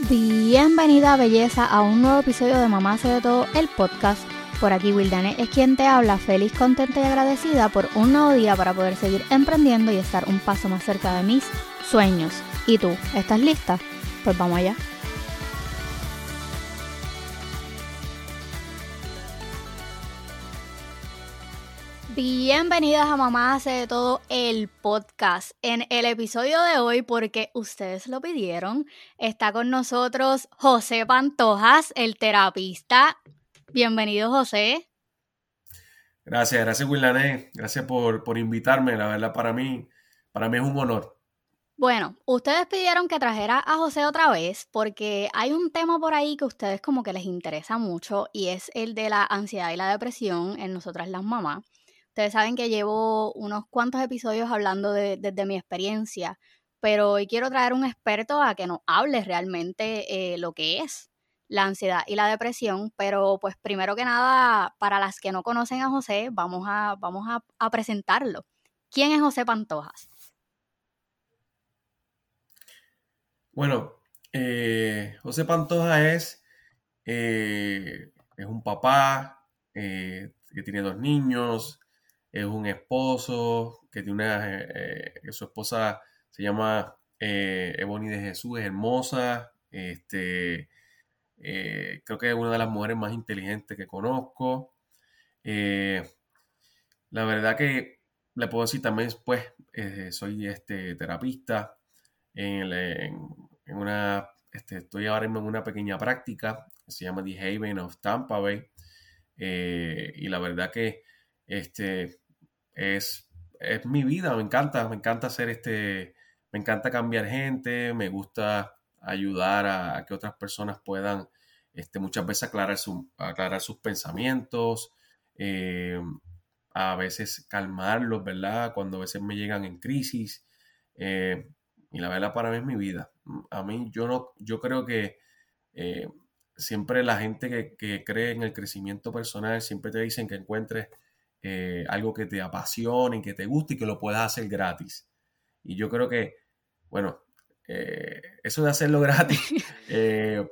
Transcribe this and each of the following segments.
Bienvenida belleza a un nuevo episodio de Mamá hace de todo el podcast. Por aquí Wildane es quien te habla, feliz, contenta y agradecida por un nuevo día para poder seguir emprendiendo y estar un paso más cerca de mis sueños. ¿Y tú? ¿Estás lista? Pues vamos allá. Bienvenidas a Mamá hace de todo el podcast. En el episodio de hoy, porque ustedes lo pidieron, está con nosotros José Pantojas, el terapista. Bienvenido, José. Gracias, gracias, Willané. Gracias por, por invitarme. La verdad, para mí, para mí es un honor. Bueno, ustedes pidieron que trajera a José otra vez porque hay un tema por ahí que a ustedes como que les interesa mucho y es el de la ansiedad y la depresión en nosotras las mamás. Ustedes saben que llevo unos cuantos episodios hablando de, desde mi experiencia, pero hoy quiero traer un experto a que nos hable realmente eh, lo que es la ansiedad y la depresión, pero pues primero que nada, para las que no conocen a José, vamos a, vamos a, presentarlo. ¿Quién es José Pantojas? Bueno, eh, José Pantoja es, eh, es un papá que tiene dos niños, es un esposo que tiene una, eh, que su esposa se llama eh, Ebony de Jesús, es hermosa, este, eh, creo que es una de las mujeres más inteligentes que conozco. la verdad que le puedo decir también, pues, soy este, terapista en, una, este, estoy ahora mismo en una pequeña práctica se llama The Haven of Tampa Bay. y la verdad que este, es, es mi vida, me encanta, me encanta hacer este, me encanta cambiar gente, me gusta ayudar a, que otras personas puedan este, muchas veces aclarar, su, aclarar sus pensamientos, eh, a veces calmarlos, ¿verdad? Cuando a veces me llegan en crisis. Eh, y la verdad para mí es mi vida. A mí yo no, yo creo que eh, siempre la gente que, que, cree en el crecimiento personal siempre te dicen que encuentres eh, algo que te apasione, que te guste y que lo puedas hacer gratis. Y yo creo que, bueno, eh, eso de hacerlo gratis, eh,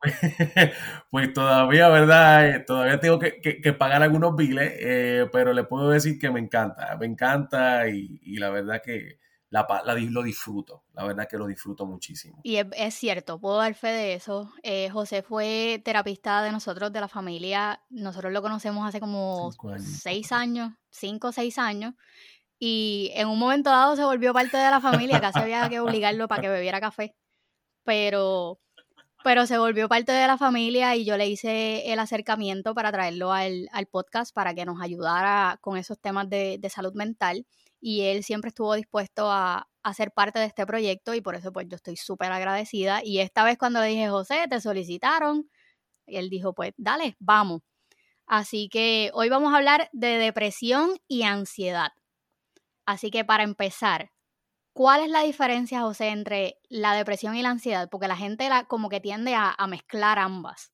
pues todavía, ¿verdad? Todavía tengo que, pagar algunos biles, pero le puedo decir que me encanta, me encanta y la verdad que la, lo disfruto, la verdad que lo disfruto muchísimo. Y es, cierto, puedo dar fe de eso. Eh, José fue terapista de nosotros, de la familia, nosotros lo conocemos hace como seis años, cinco o seis años, y en un momento dado se volvió parte de la familia, casi había que obligarlo para que bebiera café, pero, pero se volvió parte de la familia y yo le hice el acercamiento para traerlo al, podcast para que nos ayudara con esos temas de, de salud mental y él siempre estuvo dispuesto a, a, ser parte de este proyecto y por eso pues yo estoy súper agradecida. Y esta vez cuando le dije, José, te solicitaron, él dijo, pues dale, vamos. Así que hoy vamos a hablar de depresión y ansiedad. Así que para empezar, ¿cuál es la diferencia, José, entre la depresión y la ansiedad? Porque la gente la, como que tiende a, a mezclar ambas.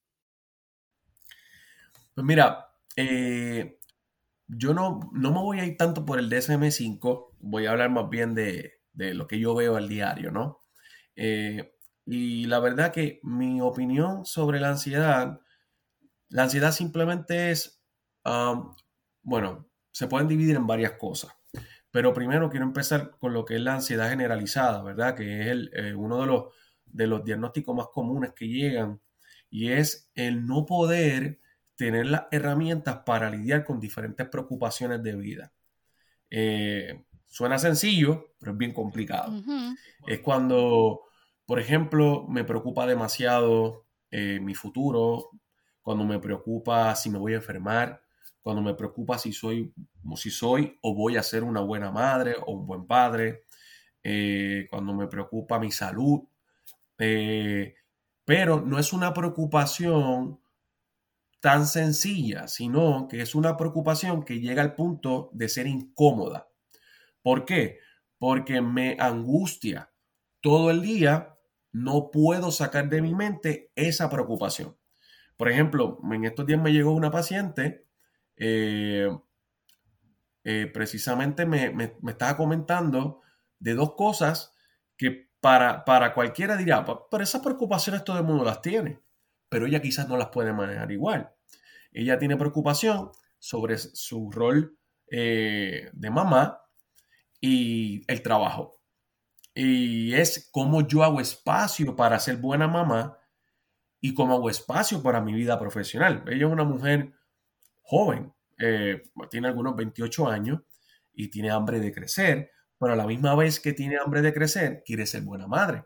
Pues mira, eh, yo no, no me voy a ir tanto por el DSM5, voy a hablar más bien de, lo que yo veo al diario, ¿no? Eh, y la verdad que mi opinión sobre la ansiedad, la ansiedad simplemente es, bueno, se pueden dividir en varias cosas. Pero primero quiero empezar con lo que es la ansiedad generalizada, ¿verdad? Que es eh, uno de los, de los diagnósticos más comunes que llegan y es el no poder tener las herramientas para lidiar con diferentes preocupaciones de vida. Eh, suena sencillo, pero es bien complicado. Es cuando, por ejemplo, me preocupa demasiado eh, mi futuro, cuando me preocupa si me voy a enfermar, cuando me preocupa si soy, si soy o voy a ser una buena madre o un buen padre, eh, cuando me preocupa mi salud. pero no es una preocupación tan sencilla, sino que es una preocupación que llega al punto de ser incómoda. ¿Por qué? Porque me angustia todo el día, no puedo sacar de mi mente esa preocupación. Por ejemplo, en estos días me llegó una paciente, eh, eh, precisamente me, me, estaba comentando de dos cosas que para, para cualquiera dirá, pero esas preocupaciones todo el mundo las tiene, pero ella quizás no las puede manejar igual. Ella tiene preocupación sobre su rol eh, de mamá y el trabajo. Y es cómo yo hago espacio para ser buena mamá y cómo hago espacio para mi vida profesional. Ella es una mujer joven, eh, tiene algunos 28 años y tiene hambre de crecer, pero a la misma vez que tiene hambre de crecer, quiere ser buena madre.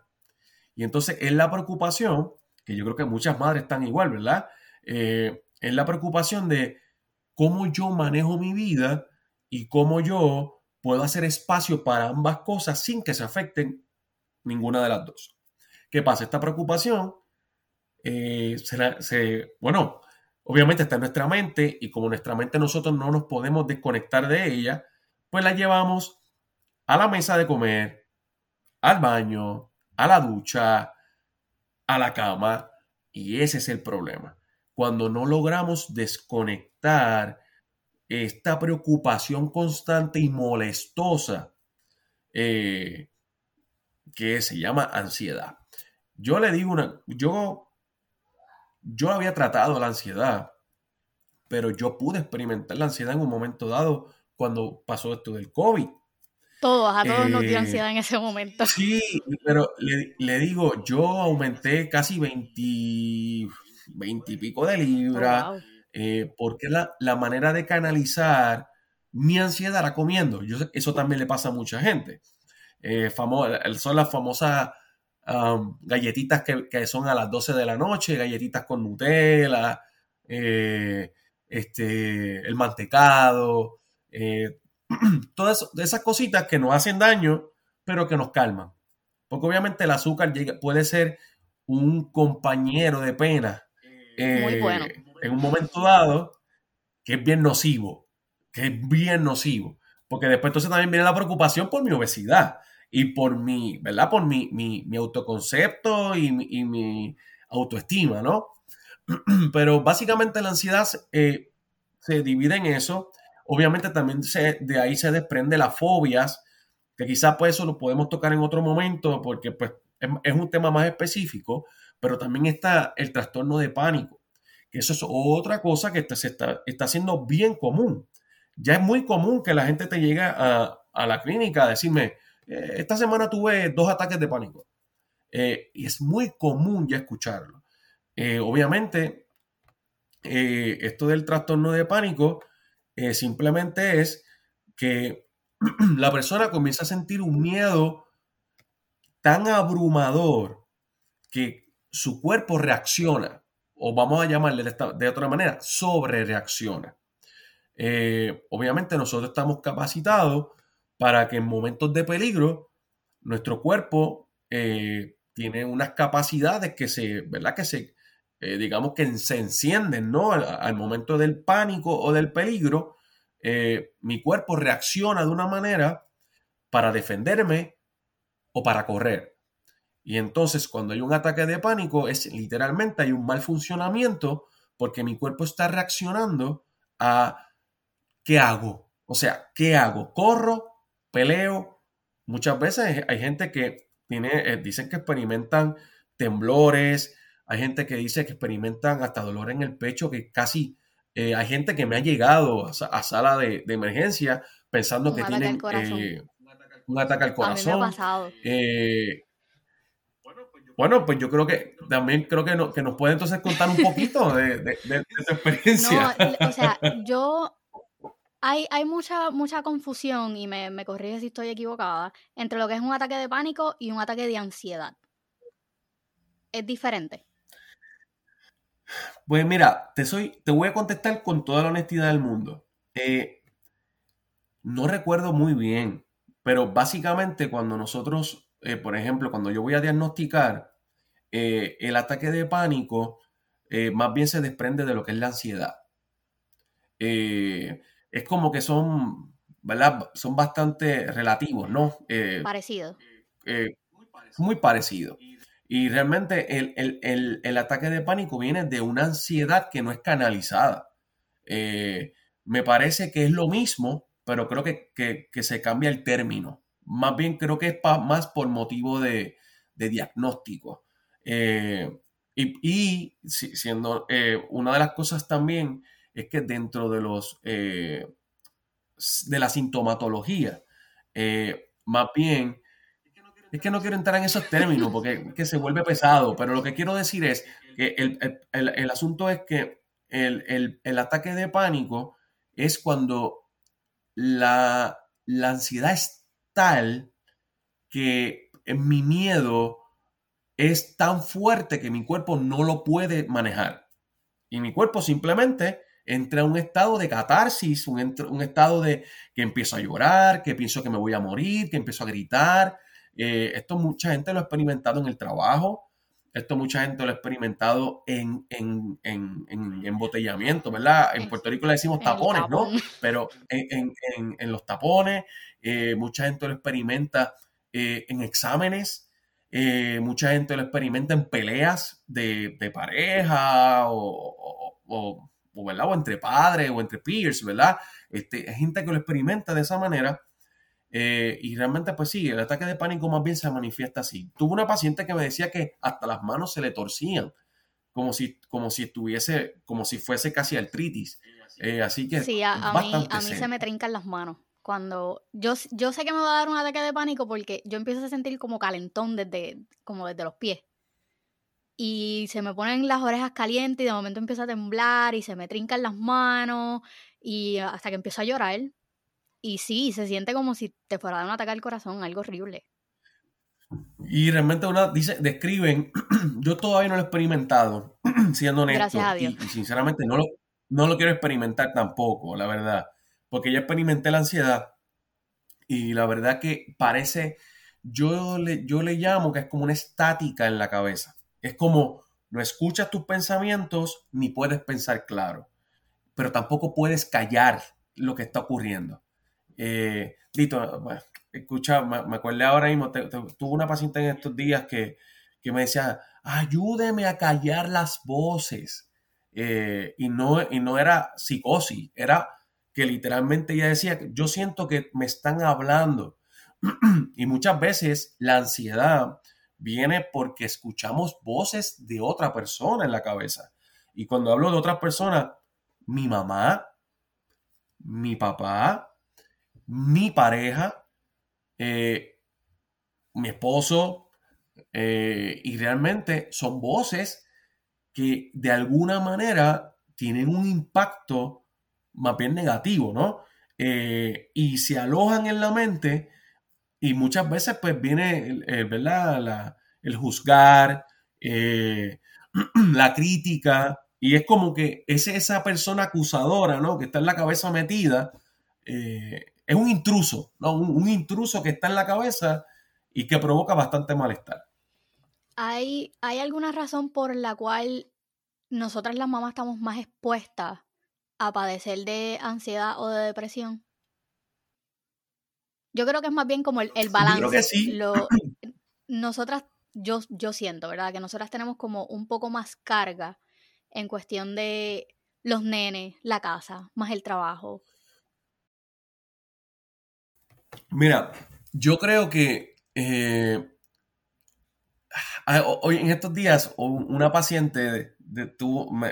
Y entonces es la preocupación, que yo creo que muchas madres están igual, ¿verdad? Eh, es la preocupación de cómo yo manejo mi vida y cómo yo puedo hacer espacio para ambas cosas sin que se afecten ninguna de las dos. ¿Qué pasa? Esta preocupación eh, se, bueno, obviamente está en nuestra mente y como nuestra mente nosotros no nos podemos desconectar de ella, pues la llevamos a la mesa de comer, al baño, a la ducha, a la cama y ese es el problema. Cuando no logramos desconectar esta preocupación constante y molestosa eh, que se llama ansiedad. Yo le digo una, yo, yo había tratado la ansiedad, pero yo pude experimentar la ansiedad en un momento dado cuando pasó esto del COVID. Todos, a todos nos dio eh, ansiedad en ese momento. Sí, pero le, digo, yo aumenté casi 20, 20 y pico de libras. Oh, eh, porque la, la, manera de canalizar mi ansiedad era comiendo. Yo, eso también le pasa a mucha gente. Eh, son las famosas galletitas que, son a las 12 de la noche, galletitas con Nutella, eh, este, el mantecado, todas esas cositas que nos hacen daño, pero que nos calman. Porque obviamente el azúcar puede ser un compañero de pena. Muy bueno en un momento dado que es bien nocivo, que es bien nocivo, porque después entonces también viene la preocupación por mi obesidad y por mi, ¿verdad? Por mi, mi, autoconcepto y, mi autoestima, ¿no? Pero básicamente la ansiedad eh, se divide en eso. Obviamente también se, de ahí se desprende las fobias, que quizás pues eso lo podemos tocar en otro momento porque pues es, es un tema más específico, pero también está el trastorno de pánico que eso es otra cosa que se está, está haciendo bien común. Ya es muy común que la gente te llegue a, la clínica a decirme, eh, esta semana tuve dos ataques de pánico. Eh, y es muy común ya escucharlo. Eh, obviamente, esto del trastorno de pánico simplemente es que la persona comienza a sentir un miedo tan abrumador que su cuerpo reacciona o vamos a llamarle de, otra manera, sobre reacciona. Eh, obviamente nosotros estamos capacitados para que en momentos de peligro nuestro cuerpo eh, tiene unas capacidades que se, ¿verdad? Que se, eh, digamos que se encienden, ¿no? Al, momento del pánico o del peligro, mi cuerpo reacciona de una manera para defenderme o para correr. Y entonces cuando hay un ataque de pánico es literalmente hay un mal funcionamiento porque mi cuerpo está reaccionando a ¿qué hago? O sea, ¿qué hago? ¿Corro? ¿Peleo? Muchas veces hay gente que tiene, eh, dicen que experimentan temblores, hay gente que dice que experimentan hasta dolor en el pecho, que casi eh, hay gente que me ha llegado a, sala de, emergencia pensando que tienen eh, un ataque al corazón. A mí me ha pasado. Bueno, pues yo creo que también creo que, que nos puede entonces contar un poquito de, de, tu experiencia. No, o sea, yo hay, hay mucha, mucha confusión, y me, me corrige si estoy equivocada, entre lo que es un ataque de pánico y un ataque de ansiedad. ¿Es diferente? Pues mira, te, soy, te voy a contestar con toda la honestidad del mundo. Eh, no recuerdo muy bien, pero básicamente cuando nosotros eh, por ejemplo, cuando yo voy a diagnosticar, eh, el ataque de pánico eh, más bien se desprende de lo que es la ansiedad. es como que son, ¿verdad? Son bastante relativos, ¿no? parecido. muy parecido. Y realmente el, ataque de pánico viene de una ansiedad que no es canalizada. me parece que es lo mismo, pero creo que se cambia el término. Más bien creo que es más por motivo de, diagnóstico. Eh, y, siendo eh, una de las cosas también es que dentro de los de la sintomatología, más bien es que no quiero entrar en esos términos porque que se vuelve pesado, pero lo que quiero decir es que el, asunto es que el, ataque de pánico es cuando la, la ansiedad es tal que mi miedo es tan fuerte que mi cuerpo no lo puede manejar. Y mi cuerpo simplemente entra en un estado de catarsis, un, un, estado de que empiezo a llorar, que pienso que me voy a morir, que empiezo a gritar, eh, esto mucha gente lo ha experimentado en el trabajo, esto mucha gente lo ha experimentado en, en, en, en embotellamiento, ¿verdad? En Puerto Rico le decimos tapones, ¿no? Pero en, los tapones, eh, mucha gente lo experimenta eh, en exámenes, mucha gente lo experimenta en peleas de, pareja o, o, ¿verdad? o entre padres o entre peers, ¿verdad? Este, hay gente que lo experimenta de esa manera eh, y realmente, pues sí, el ataque de pánico más bien se manifiesta así. Tuve una paciente que me decía que hasta las manos se le torcían, como si, como si estuviese, como si fuese casi artritis. Eh, así que. Sí, a, mí, a mí se me trincan las manos. Cuando yo, yo sé que me va a dar un ataque de pánico porque yo empiezo a sentir como calentón desde, como desde los pies. Y se me ponen las orejas calientes y de momento empiezo a temblar y se me trincan las manos y hasta que empiezo a llorar y sí, se siente como si te fuera a dar un ataque al corazón, algo horrible. Y realmente una dice, describen, yo todavía no lo he experimentado, siendo honesto. Gracias a Dios. Y, sinceramente no lo, no lo quiero experimentar tampoco, la verdad. Porque ya experimenté la ansiedad y la verdad que parece, yo le, yo le llamo que es como una estática en la cabeza. Es como no escuchas tus pensamientos ni puedes pensar claro, pero tampoco puedes callar lo que está ocurriendo. Eh, Dito, escucha, me, acuerdo ahora mismo, tuve una paciente en estos días que, me decía, ayúdeme a callar las voces. Eh, y, no, y no era psicosis, era que literalmente ella decía, yo siento que me están hablando. y muchas veces la ansiedad viene porque escuchamos voces de otra persona en la cabeza. Y cuando hablo de otras personas, mi mamá, mi papá, mi pareja, eh, mi esposo, eh, y realmente son voces que de alguna manera tienen un impacto más bien negativo, ¿no? Eh, y se alojan en la mente y muchas veces pues viene, ¿verdad? el juzgar, la crítica, y es como que es esa persona acusadora, ¿no? Que está en la cabeza metida, es un intruso, ¿no? Un, intruso que está en la cabeza y que provoca bastante malestar. ¿Hay, ¿Hay alguna razón por la cual nosotras las mamás estamos más expuestas a padecer de ansiedad o de depresión? Yo creo que es más bien como el, balance. Yo creo que sí. nosotras, yo, yo siento, ¿verdad? Que nosotras tenemos como un poco más carga en cuestión de los nenes, la casa, más el trabajo, Mira, yo creo que eh, hoy en estos días una paciente de,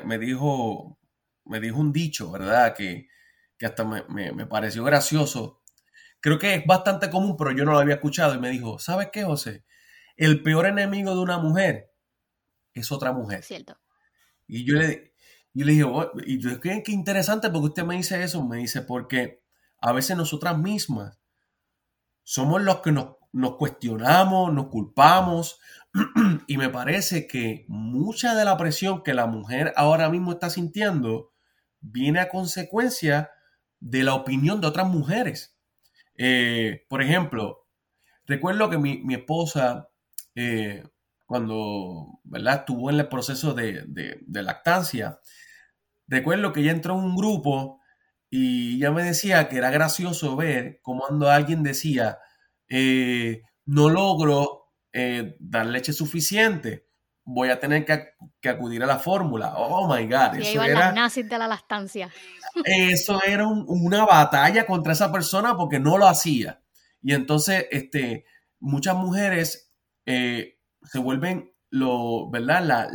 me, dijo, me dijo un dicho, ¿verdad? Que, hasta me, pareció gracioso. Creo que es bastante común, pero yo no lo había escuchado y me dijo, ¿sabes qué, José? El peor enemigo de una mujer es otra mujer. Cierto. Y yo le, yo le dije, oh", y yo, qué, qué interesante porque usted me dice eso. Me dice, porque a veces nosotras mismas somos los que nos, cuestionamos, nos culpamos. y me parece que mucha de la presión que la mujer ahora mismo está sintiendo viene a consecuencia de la opinión de otras mujeres. Eh, por ejemplo, recuerdo que mi, esposa, eh, cuando ¿verdad? estuvo en el proceso de, de, lactancia, recuerdo que ella entró en un grupo y ya me decía que era gracioso ver cómo cuando alguien decía, eh, no logro dar leche suficiente, voy a tener que, acudir a la fórmula. Oh my God. eso era, de la lactancia. Eso era una batalla contra esa persona porque no lo hacía. Y entonces, este, muchas mujeres eh, se vuelven lo, ¿verdad? La,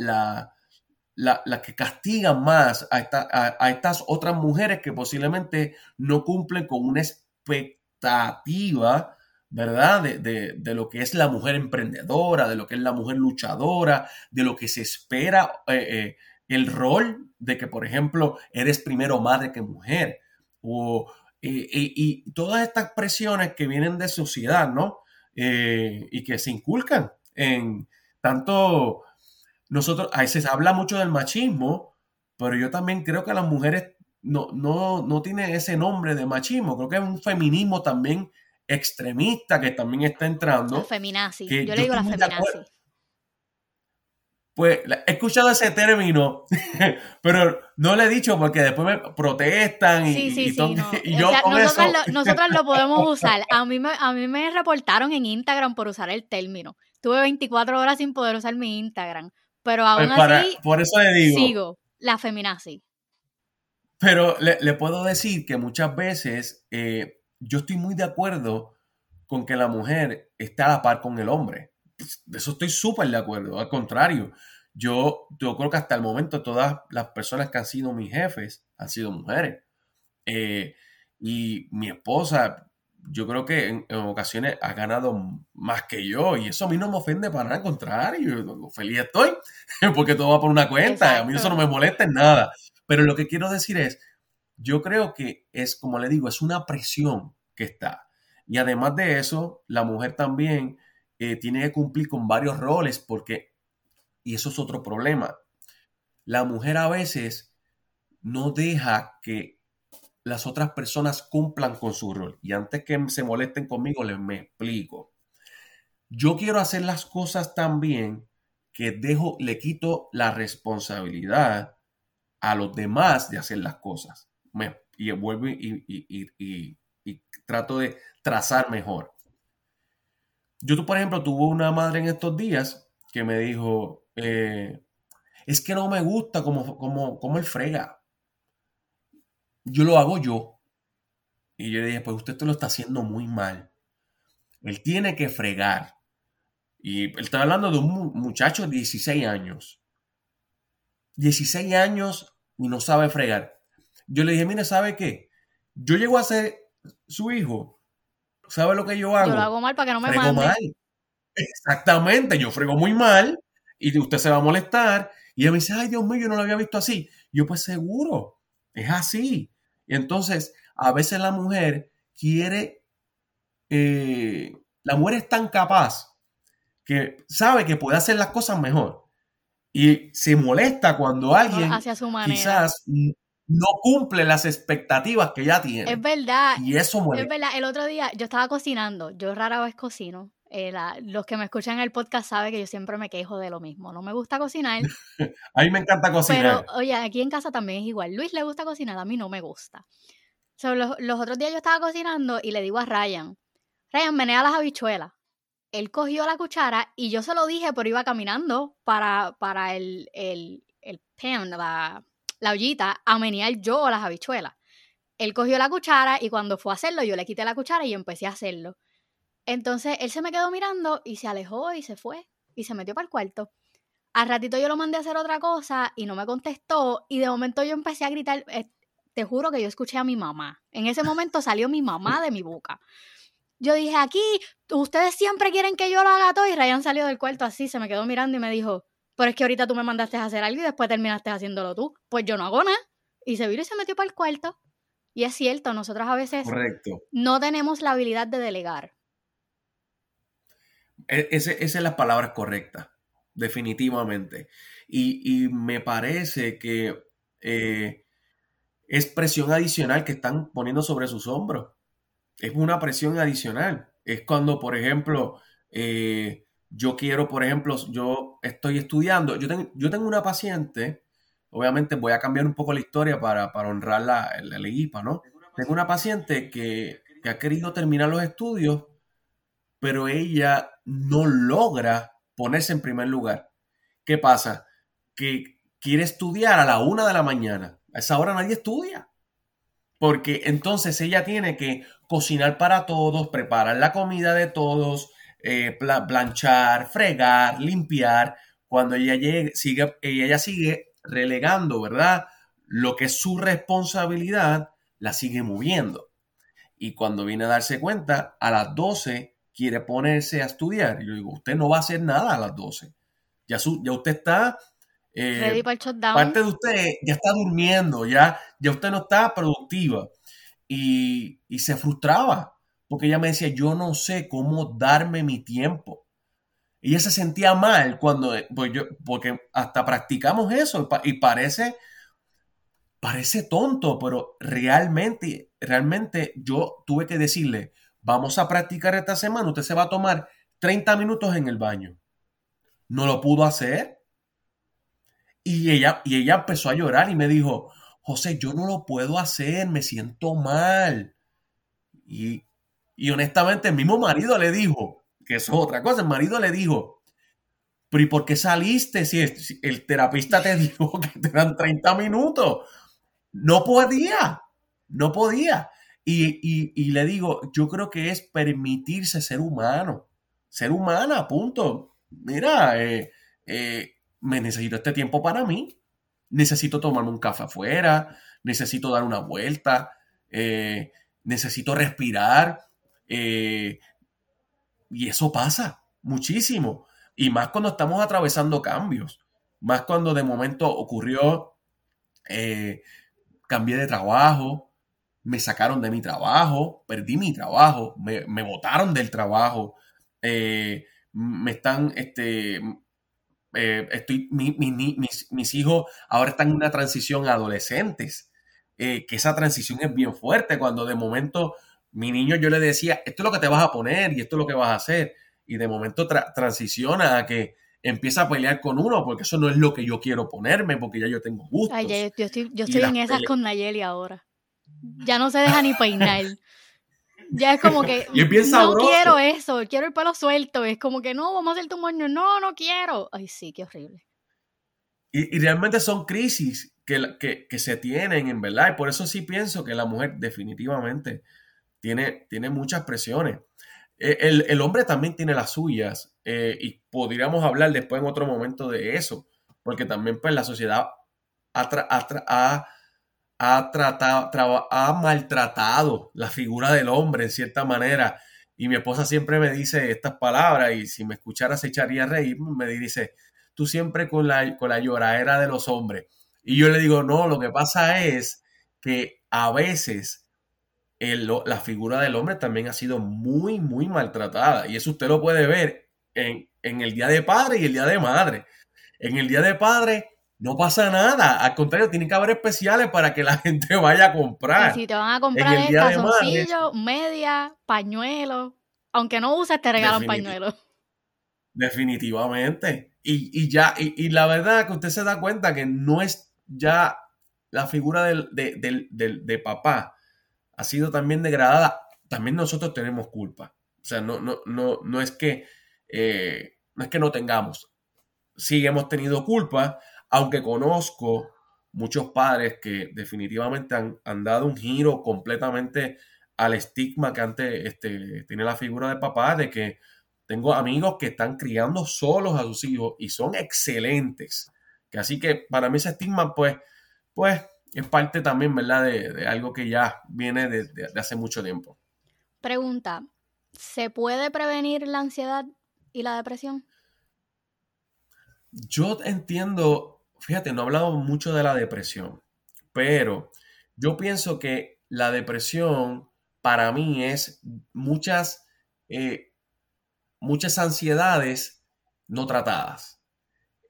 la, la, que castigan más a, a, estas otras mujeres que posiblemente no cumplen con una expectativa, ¿verdad? De, de, lo que es la mujer emprendedora, de lo que es la mujer luchadora, de lo que se espera, eh, eh, el rol de que, por ejemplo, eres primero madre que mujer, o, eh, y todas estas presiones que vienen de sociedad, ¿no? y que se inculcan en tanto nosotros, a veces habla mucho del machismo, pero yo también creo que las mujeres no, no, no tienen ese nombre de machismo, creo que es un feminismo también extremista que también está entrando. La feminazi, yo, le digo la feminazi. Pues he escuchado ese término, pero no le he dicho porque después me protestan y, sí, sí, sí, yo nosotros, Lo, podemos usar. A mí, me, a mí me reportaron en Instagram por usar el término. Tuve 24 horas sin poder usar mi Instagram. Pero aún pues así, por eso le digo, sigo la feminazi. Pero le, puedo decir que muchas veces eh, yo estoy muy de acuerdo con que la mujer está a la par con el hombre. De eso estoy súper de acuerdo. Al contrario, yo, yo creo que hasta el momento todas las personas que han sido mis jefes han sido mujeres. Eh, y mi esposa, yo creo que en, ocasiones ha ganado más que yo y eso a mí no me ofende para nada, al contrario, feliz estoy porque todo va por una cuenta, a mí eso no me molesta en nada. Pero lo que quiero decir es, yo creo que es, como le digo, es una presión que está. Y además de eso, la mujer también eh, tiene que cumplir con varios roles porque, y eso es otro problema, la mujer a veces no deja que las otras personas cumplan con su rol. Y antes que se molesten conmigo, les me explico. Yo quiero hacer las cosas tan bien que dejo, le quito la responsabilidad a los demás de hacer las cosas. Y vuelvo y, trato de trazar mejor. Yo, por ejemplo, tuve una madre en estos días que me dijo, eh, es que no me gusta como, como, como él frega yo lo hago yo. Y yo le dije, pues usted te lo está haciendo muy mal. Él tiene que fregar. Y él está hablando de un muchacho de 16 años. 16 años y no sabe fregar. Yo le dije, mire, ¿sabe qué? Yo llego a ser su hijo. ¿Sabe lo que yo hago? Yo lo hago mal para que no me frego mal. Exactamente, yo frego muy mal y usted se va a molestar. Y ella me dice, ay Dios mío, yo no lo había visto así. yo pues seguro, es así. Entonces, a veces la mujer quiere, eh, la mujer es tan capaz que sabe que puede hacer las cosas mejor y se molesta cuando alguien quizás no cumple las expectativas que ya tiene. Es verdad. Y eso muere. Es verdad. El otro día yo estaba cocinando. Yo rara vez cocino. Eh, los que me escuchan en el podcast saben que yo siempre me quejo de lo mismo. No me gusta cocinar. a mí me encanta cocinar. Pero, oye, aquí en casa también es igual. Luis le gusta cocinar, a mí no me gusta. los, otros días yo estaba cocinando y le digo a Ryan, Ryan, menea las habichuelas. Él cogió la cuchara y yo se lo dije, pero iba caminando para, para el, el, el pan, la, la ollita, a menear yo las habichuelas. Él cogió la cuchara y cuando fue a hacerlo, yo le quité la cuchara y empecé a hacerlo. Entonces él se me quedó mirando y se alejó y se fue y se metió para el cuarto. Al ratito yo lo mandé a hacer otra cosa y no me contestó y de momento yo empecé a gritar, eh, te juro que yo escuché a mi mamá. En ese momento salió mi mamá de mi boca. Yo dije, aquí, ustedes siempre quieren que yo lo haga todo y Ryan salió del cuarto así, se me quedó mirando y me dijo, pero es que ahorita tú me mandaste a hacer algo y después terminaste haciéndolo tú. Pues yo no hago nada. Y se vino y se metió para el cuarto. Y es cierto, nosotros a veces no tenemos la habilidad de delegar. E, esa es la palabra correcta, definitivamente. Y, me parece que eh, es presión adicional que están poniendo sobre sus hombros. Es una presión adicional. Es cuando, por ejemplo, eh, yo quiero, por ejemplo, yo estoy estudiando, yo, tengo, yo tengo una paciente, obviamente voy a cambiar un poco la historia para, honrar la, la, ¿no? Tengo una paciente que, que ha querido terminar los estudios, pero ella no logra ponerse en primer lugar. ¿Qué pasa? Que quiere estudiar a la una de la mañana. A esa hora nadie estudia. Porque entonces ella tiene que cocinar para todos, preparar la comida de todos, eh, planchar, fregar, limpiar, cuando ella, llegue, sigue, ella sigue relegando, ¿verdad? Lo que es su responsabilidad, la sigue moviendo. Y cuando viene a darse cuenta, a las 12 quiere ponerse a estudiar. Y yo digo, usted no va a hacer nada a las 12. Ya, su, ya usted está... Eh, parte de usted ya está durmiendo, ya, ya usted no está productiva. Y, y se frustraba, porque ella me decía, yo no sé cómo darme mi tiempo. Ella se sentía mal cuando, pues yo, porque hasta practicamos eso y parece, parece tonto, pero realmente, realmente yo tuve que decirle, vamos a practicar esta semana, usted se va a tomar 30 minutos en el baño. No lo pudo hacer. Y ella, y ella empezó a llorar y me dijo, José, yo no lo puedo hacer, me siento mal. Y, y honestamente el mismo marido le dijo, que eso es otra cosa, el marido le dijo, pero ¿y por qué saliste si el terapista te dijo que te dan 30 minutos? No podía, no podía. Y, le digo, yo creo que es permitirse ser humano, ser humana, punto. Mira, eh, eh, me necesito este tiempo para mí, necesito tomarme un café afuera, necesito dar una vuelta, eh, necesito respirar. Y eso pasa muchísimo. Y más cuando estamos atravesando cambios, más cuando de momento ocurrió, cambié de trabajo, me sacaron de mi trabajo, perdí mi trabajo, me, me botaron del trabajo, eh, me están, este, eh, estoy, mis, hijos ahora están en una transición a adolescentes, eh, que esa transición es bien fuerte, cuando de momento mi niño yo le decía, esto es lo que te vas a poner y esto es lo que vas a hacer, y de momento transiciona a que empieza a pelear con uno, porque eso no es lo que yo quiero ponerme, porque ya yo tengo gusto. yo estoy, yo estoy en esas con Nayeli ahora ya no se deja ni peinar. Ya es como que no quiero eso, quiero el pelo suelto. Es como que no, vamos a hacer tu moño. No, no quiero. Ay, sí, qué horrible. Y, realmente son crisis que, que, se tienen, en verdad. Y por eso sí pienso que la mujer definitivamente tiene, tiene muchas presiones. E, el, hombre también tiene las suyas. Eh, y podríamos hablar después en otro momento de eso. Porque también pues la sociedad ha, ha ha, tratado, ha maltratado la figura del hombre en cierta manera. Y mi esposa siempre me dice estas palabras y si me escuchara se echaría a reír, me dice, tú siempre con la, con la lloradera de los hombres. Y yo le digo, no, lo que pasa es que a veces la figura del hombre también ha sido muy, muy maltratada. Y eso usted lo puede ver en, en el Día de Padre y el Día de Madre. En el Día de Padre no pasa nada. Al contrario, tiene que haber especiales para que la gente vaya a comprar. Y si te van a comprar es calzoncillo, media, pañuelo. Aunque no uses, te regalan pañuelo. Definitivamente. Y, ya, y, la verdad que usted se da cuenta que no es ya la figura del, de, papá. Ha sido también degradada. También nosotros tenemos culpa. O sea, no, no, no, no es que eh, no es que no tengamos. Sí hemos tenido culpa, aunque conozco muchos padres que definitivamente han, dado un giro completamente al estigma que antes este, tiene la figura de papá, de que tengo amigos que están criando solos a sus hijos y son excelentes. Que así que para mí ese estigma, pues, pues es parte también, ¿verdad? De, algo que ya viene de, de hace mucho tiempo. Pregunta, ¿se puede prevenir la ansiedad y la depresión? Yo entiendo fíjate, no he hablado mucho de la depresión, pero yo pienso que la depresión para mí es muchas, eh, muchas ansiedades no tratadas.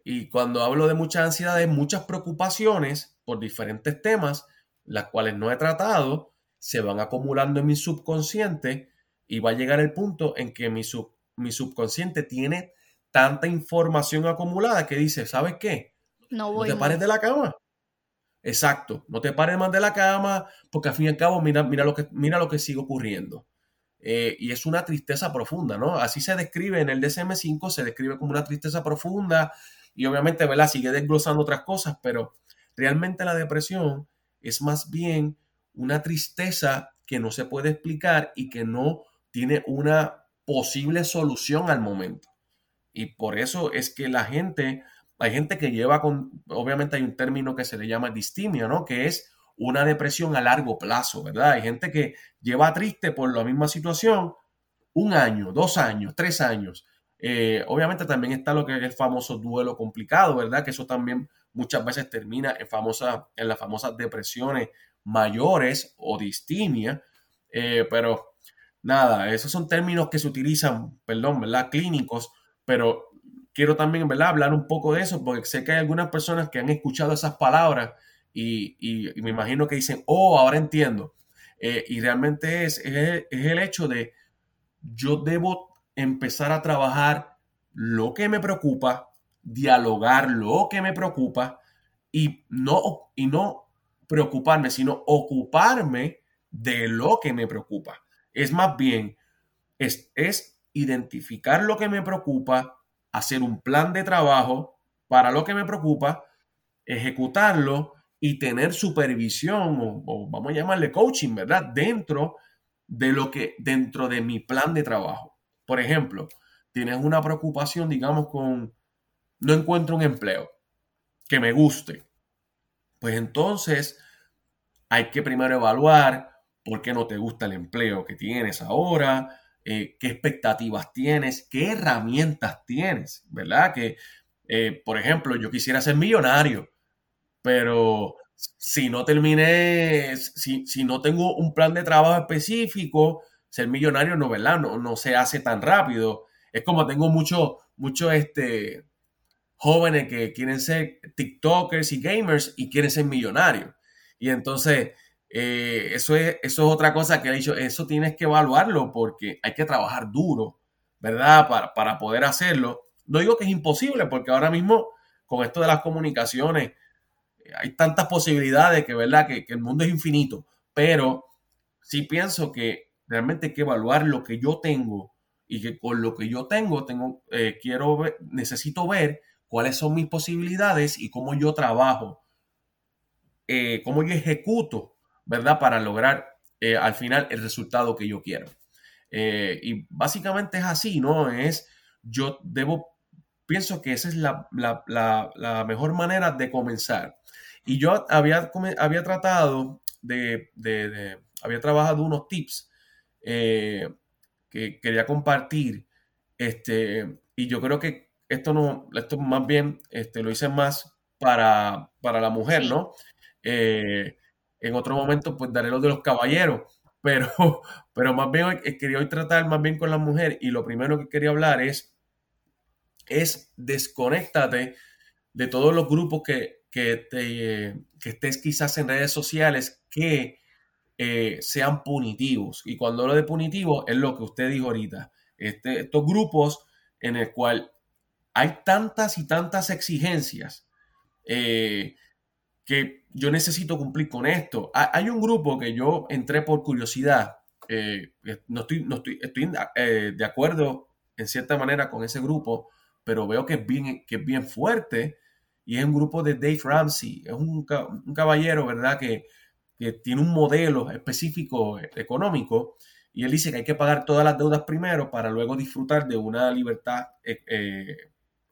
Y cuando hablo de muchas ansiedades, muchas preocupaciones por diferentes temas, las cuales no he tratado, se van acumulando en mi subconsciente y va a llegar el punto en que mi, mi subconsciente tiene tanta información acumulada que dice, ¿sabes qué? No, te pares de la cama. Exacto, no te pares más de la cama porque al fin y al cabo mira, mira, lo, que, mira lo que sigue ocurriendo. Eh, y es una tristeza profunda, ¿no? Así se describe en el DSM5, se describe como una tristeza profunda y obviamente, ¿verdad? Sigue desglosando otras cosas, pero realmente la depresión es más bien una tristeza que no se puede explicar y que no tiene una posible solución al momento. Y por eso es que la gente, hay gente que lleva con, obviamente hay un término que se le llama distimia, ¿no? Que es una depresión a largo plazo, ¿verdad? Hay gente que lleva triste por la misma situación un año, dos años, tres años. Eh, obviamente también está lo que es el famoso duelo complicado, ¿verdad? Que eso también muchas veces termina en, famosa, en las famosas depresiones mayores o distimia, eh, pero nada, esos son términos que se utilizan, perdón, ¿verdad? Clínicos, pero quiero también, ¿verdad? Hablar un poco de eso, porque sé que hay algunas personas que han escuchado esas palabras y, me imagino que dicen, oh, ahora entiendo. Eh, y realmente es, es, el hecho de yo debo empezar a trabajar lo que me preocupa, dialogar lo que me preocupa y no, y no preocuparme, sino ocuparme de lo que me preocupa. Es más bien, es, es identificar lo que me preocupa, hacer un plan de trabajo para lo que me preocupa, ejecutarlo y tener supervisión o, vamos a llamarle coaching, ¿verdad? Dentro de lo que, dentro de mi plan de trabajo. Por ejemplo, tienes una preocupación, digamos, con no encuentro un empleo que me guste. Pues entonces hay que primero evaluar por qué no te gusta el empleo que tienes ahora, eh, qué expectativas tienes, qué herramientas tienes, ¿verdad? Que, eh, por ejemplo, yo quisiera ser millonario, pero si no terminé, si, si, no tengo un plan de trabajo específico, ser millonario no, ¿verdad? No, no se hace tan rápido. Es como tengo muchos mucho, este, jóvenes que quieren ser TikTokers y gamers y quieren ser millonarios. Y entonces, eh, eso, es, eso es otra cosa que he dicho, eso tienes que evaluarlo porque hay que trabajar duro, ¿verdad? Para, para poder hacerlo. No digo que es imposible porque ahora mismo con esto de las comunicaciones, hay tantas posibilidades que, ¿verdad? Que, el mundo es infinito, pero sí pienso que realmente hay que evaluar lo que yo tengo y que con lo que yo tengo, tengo eh, quiero ver, necesito ver cuáles son mis posibilidades y cómo yo trabajo, eh, cómo yo ejecuto, ¿verdad? Para lograr eh, al final el resultado que yo quiero. y básicamente es así, ¿no? Es, yo debo, pienso que esa es la, la mejor manera de comenzar. Y yo había, había tratado de, había trabajado unos tips eh, que quería compartir. Este, y yo creo que esto no, esto más bien este, lo hice más para, para la mujer, ¿no? Eh, en otro momento, pues daré lo de los caballeros, pero, pero más bien quería hoy tratar más bien con la mujer y lo primero que quería hablar es, es desconéctate de todos los grupos que, que, te, que estés quizás en redes sociales que eh, sean punitivos. Y cuando hablo de punitivo es lo que usted dijo ahorita. Este, estos grupos en el cual hay tantas y tantas exigencias eh, que yo necesito cumplir con esto. Hay un grupo que yo entré por curiosidad. Eh, no estoy, no estoy, estoy de acuerdo en cierta manera con ese grupo, pero veo que es bien, que es bien fuerte y es un grupo de Dave Ramsey. Es un, caballero, ¿verdad?, que, tiene un modelo específico económico y él dice que hay que pagar todas las deudas primero para luego disfrutar de una libertad eh, eh,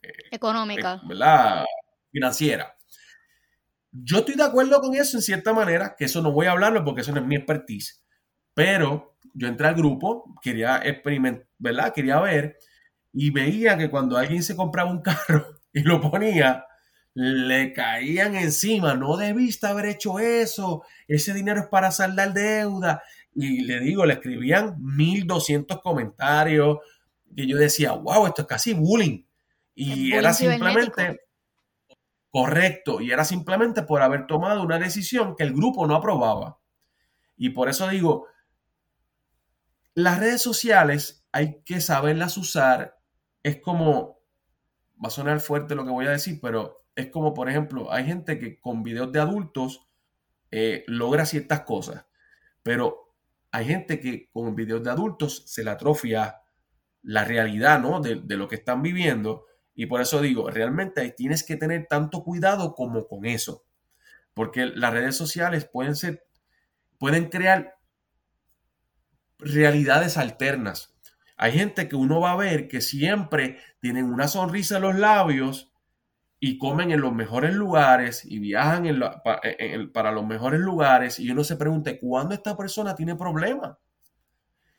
eh, económica, ¿verdad? Financiera. Yo estoy de acuerdo con eso en cierta manera, que eso no voy a hablarlo porque eso no es mi expertise, pero yo entré al grupo, quería experimentar, ¿verdad? Quería ver y veía que cuando alguien se compraba un carro y lo ponía, le caían encima, no debiste haber hecho eso, ese dinero es para saldar deuda. Y le digo, le escribían 1200 comentarios y yo decía, wow, esto es casi bullying. Y era simplemente correcto, y era simplemente por haber tomado una decisión que el grupo no aprobaba. Y por eso digo, las redes sociales hay que saberlas usar. Es como, va a sonar fuerte lo que voy a decir, pero es como, por ejemplo, hay gente que con videos de adultos eh, logra ciertas cosas, pero hay gente que con videos de adultos se le atrofia la realidad, ¿no? De, lo que están viviendo. Y por eso digo, realmente tienes que tener tanto cuidado como con eso. Porque las redes sociales pueden ser, pueden crear realidades alternas. Hay gente que uno va a ver que siempre tienen una sonrisa en los labios y comen en los mejores lugares y viajan para los mejores lugares y uno se pregunta, ¿cuándo esta persona tiene problemas?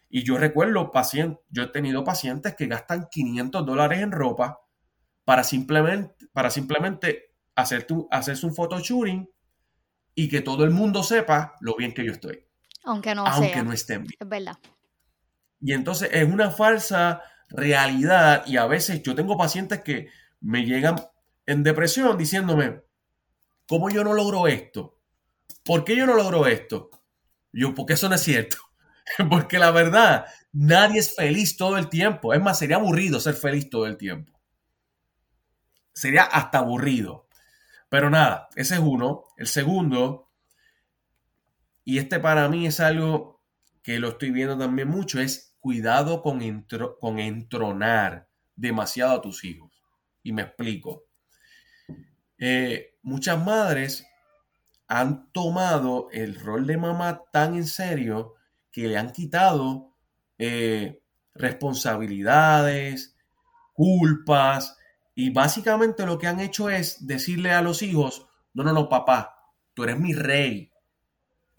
Y yo recuerdo pacientes, yo he tenido pacientes que gastan 500 dólares en ropa para simplemente, para simplemente hacerte, hacerse un photoshooting y que todo el mundo sepa lo bien que yo estoy. Aunque no aunque no estén bien. Es verdad. Y entonces es una falsa realidad y a veces yo tengo pacientes que me llegan en depresión diciéndome, ¿cómo yo no logro esto? ¿Por qué yo no logro esto? Yo, porque eso no es cierto. porque la verdad, nadie es feliz todo el tiempo. Es más, sería aburrido ser feliz todo el tiempo. Sería hasta aburrido. Pero nada, ese es uno. El segundo, y este para mí es algo que lo estoy viendo también mucho, es cuidado con, con entronar demasiado a tus hijos. Y me explico. Eh, muchas madres han tomado el rol de mamá tan en serio que le han quitado eh, responsabilidades, culpas, y básicamente lo que han hecho es decirle a los hijos, no, no, no, papá, tú eres mi rey,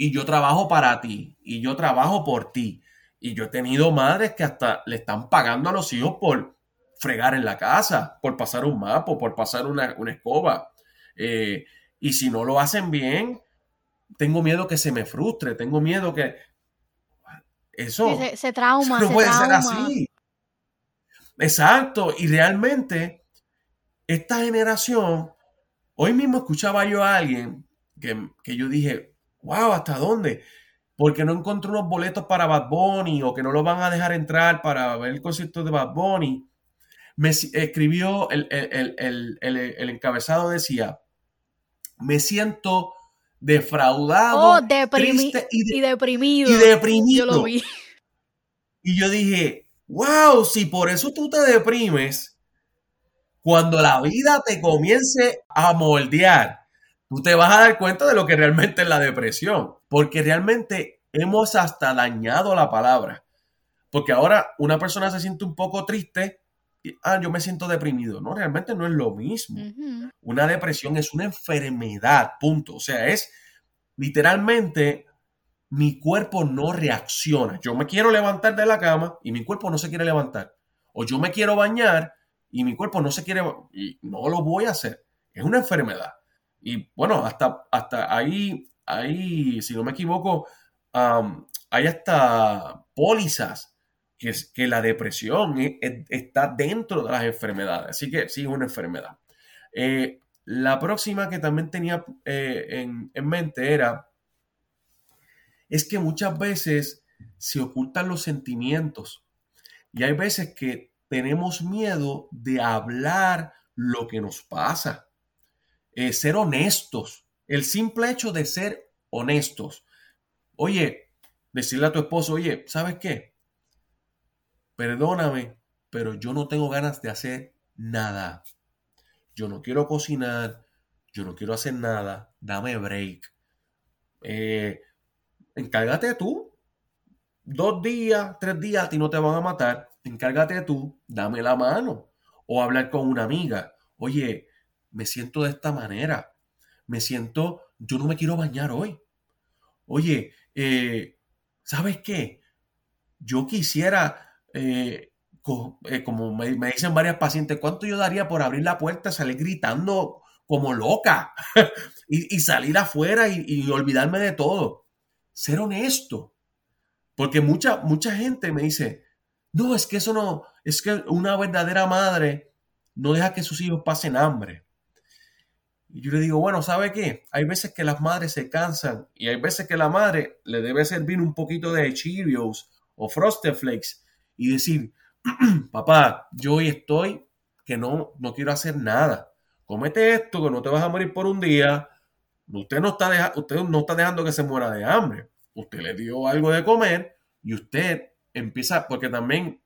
y yo trabajo para ti, y yo trabajo por ti. Y yo he tenido madres que hasta le están pagando a los hijos por fregar en la casa, por pasar un mapa, por pasar una, escoba. Eh, y si no lo hacen bien, tengo miedo que se me frustre, tengo miedo que... Eso... se, trauma. no puede ser así. Exacto. Y realmente, esta generación, hoy mismo escuchaba yo a alguien que, que yo dije, wow, ¿hasta dónde? Porque no encontró unos boletos para Bad Bunny o que no lo van a dejar entrar para ver el concierto de Bad Bunny. Me escribió el, encabezado decía, me siento defraudado, oh, triste y, deprimido. Y deprimido. Yo lo vi. Y yo dije, wow, si por eso tú te deprimes, cuando la vida te comience a moldear, tú te vas a dar cuenta de lo que realmente es la depresión, porque realmente hemos hasta dañado la palabra. Porque ahora una persona se siente un poco triste y, ah, yo me siento deprimido. No, realmente no es lo mismo. Una depresión es una enfermedad, punto. O sea, es literalmente mi cuerpo no reacciona. Yo me quiero levantar de la cama y mi cuerpo no se quiere levantar. O yo me quiero bañar y mi cuerpo no se quiere y no lo voy a hacer. Es una enfermedad. Y bueno, hasta, hasta ahí, ahí, si no me equivoco, hay hasta pólizas que, la depresión está dentro de las enfermedades. Así que sí, es una enfermedad. Eh, la próxima que también tenía eh, en, en mente era, es que muchas veces se ocultan los sentimientos y hay veces que tenemos miedo de hablar lo que nos pasa. Eh, ser honestos. El simple hecho de ser honestos. Oye, decirle a tu esposo, oye, ¿sabes qué? Perdóname, pero yo no tengo ganas de hacer nada. Yo no quiero cocinar, yo no quiero hacer nada, dame break. Eh, encárgate tú. Dos días, tres días a ti no te van a matar. Encárgate tú, dame la mano. O hablar con una amiga. Oye, me siento de esta manera. Me siento, yo no me quiero bañar hoy. Oye, eh, ¿sabes qué? Yo quisiera, eh, eh, como me, dicen varias pacientes, ¿cuánto yo daría por abrir la puerta, salir gritando como loca y, salir afuera y, olvidarme de todo? Ser honesto. Porque mucha, mucha gente me dice, no, es que eso no, es que una verdadera madre no deja que sus hijos pasen hambre. Y yo le digo, bueno, ¿sabe qué? Hay veces que las madres se cansan y hay veces que la madre le debe servir un poquito de Cheerios o Frosted Flakes y decir, papá, yo hoy estoy que no, no quiero hacer nada. Comete esto, que no te vas a morir por un día. Usted no está, usted no está dejando que se muera de hambre. Usted le dio algo de comer y usted empieza, porque también,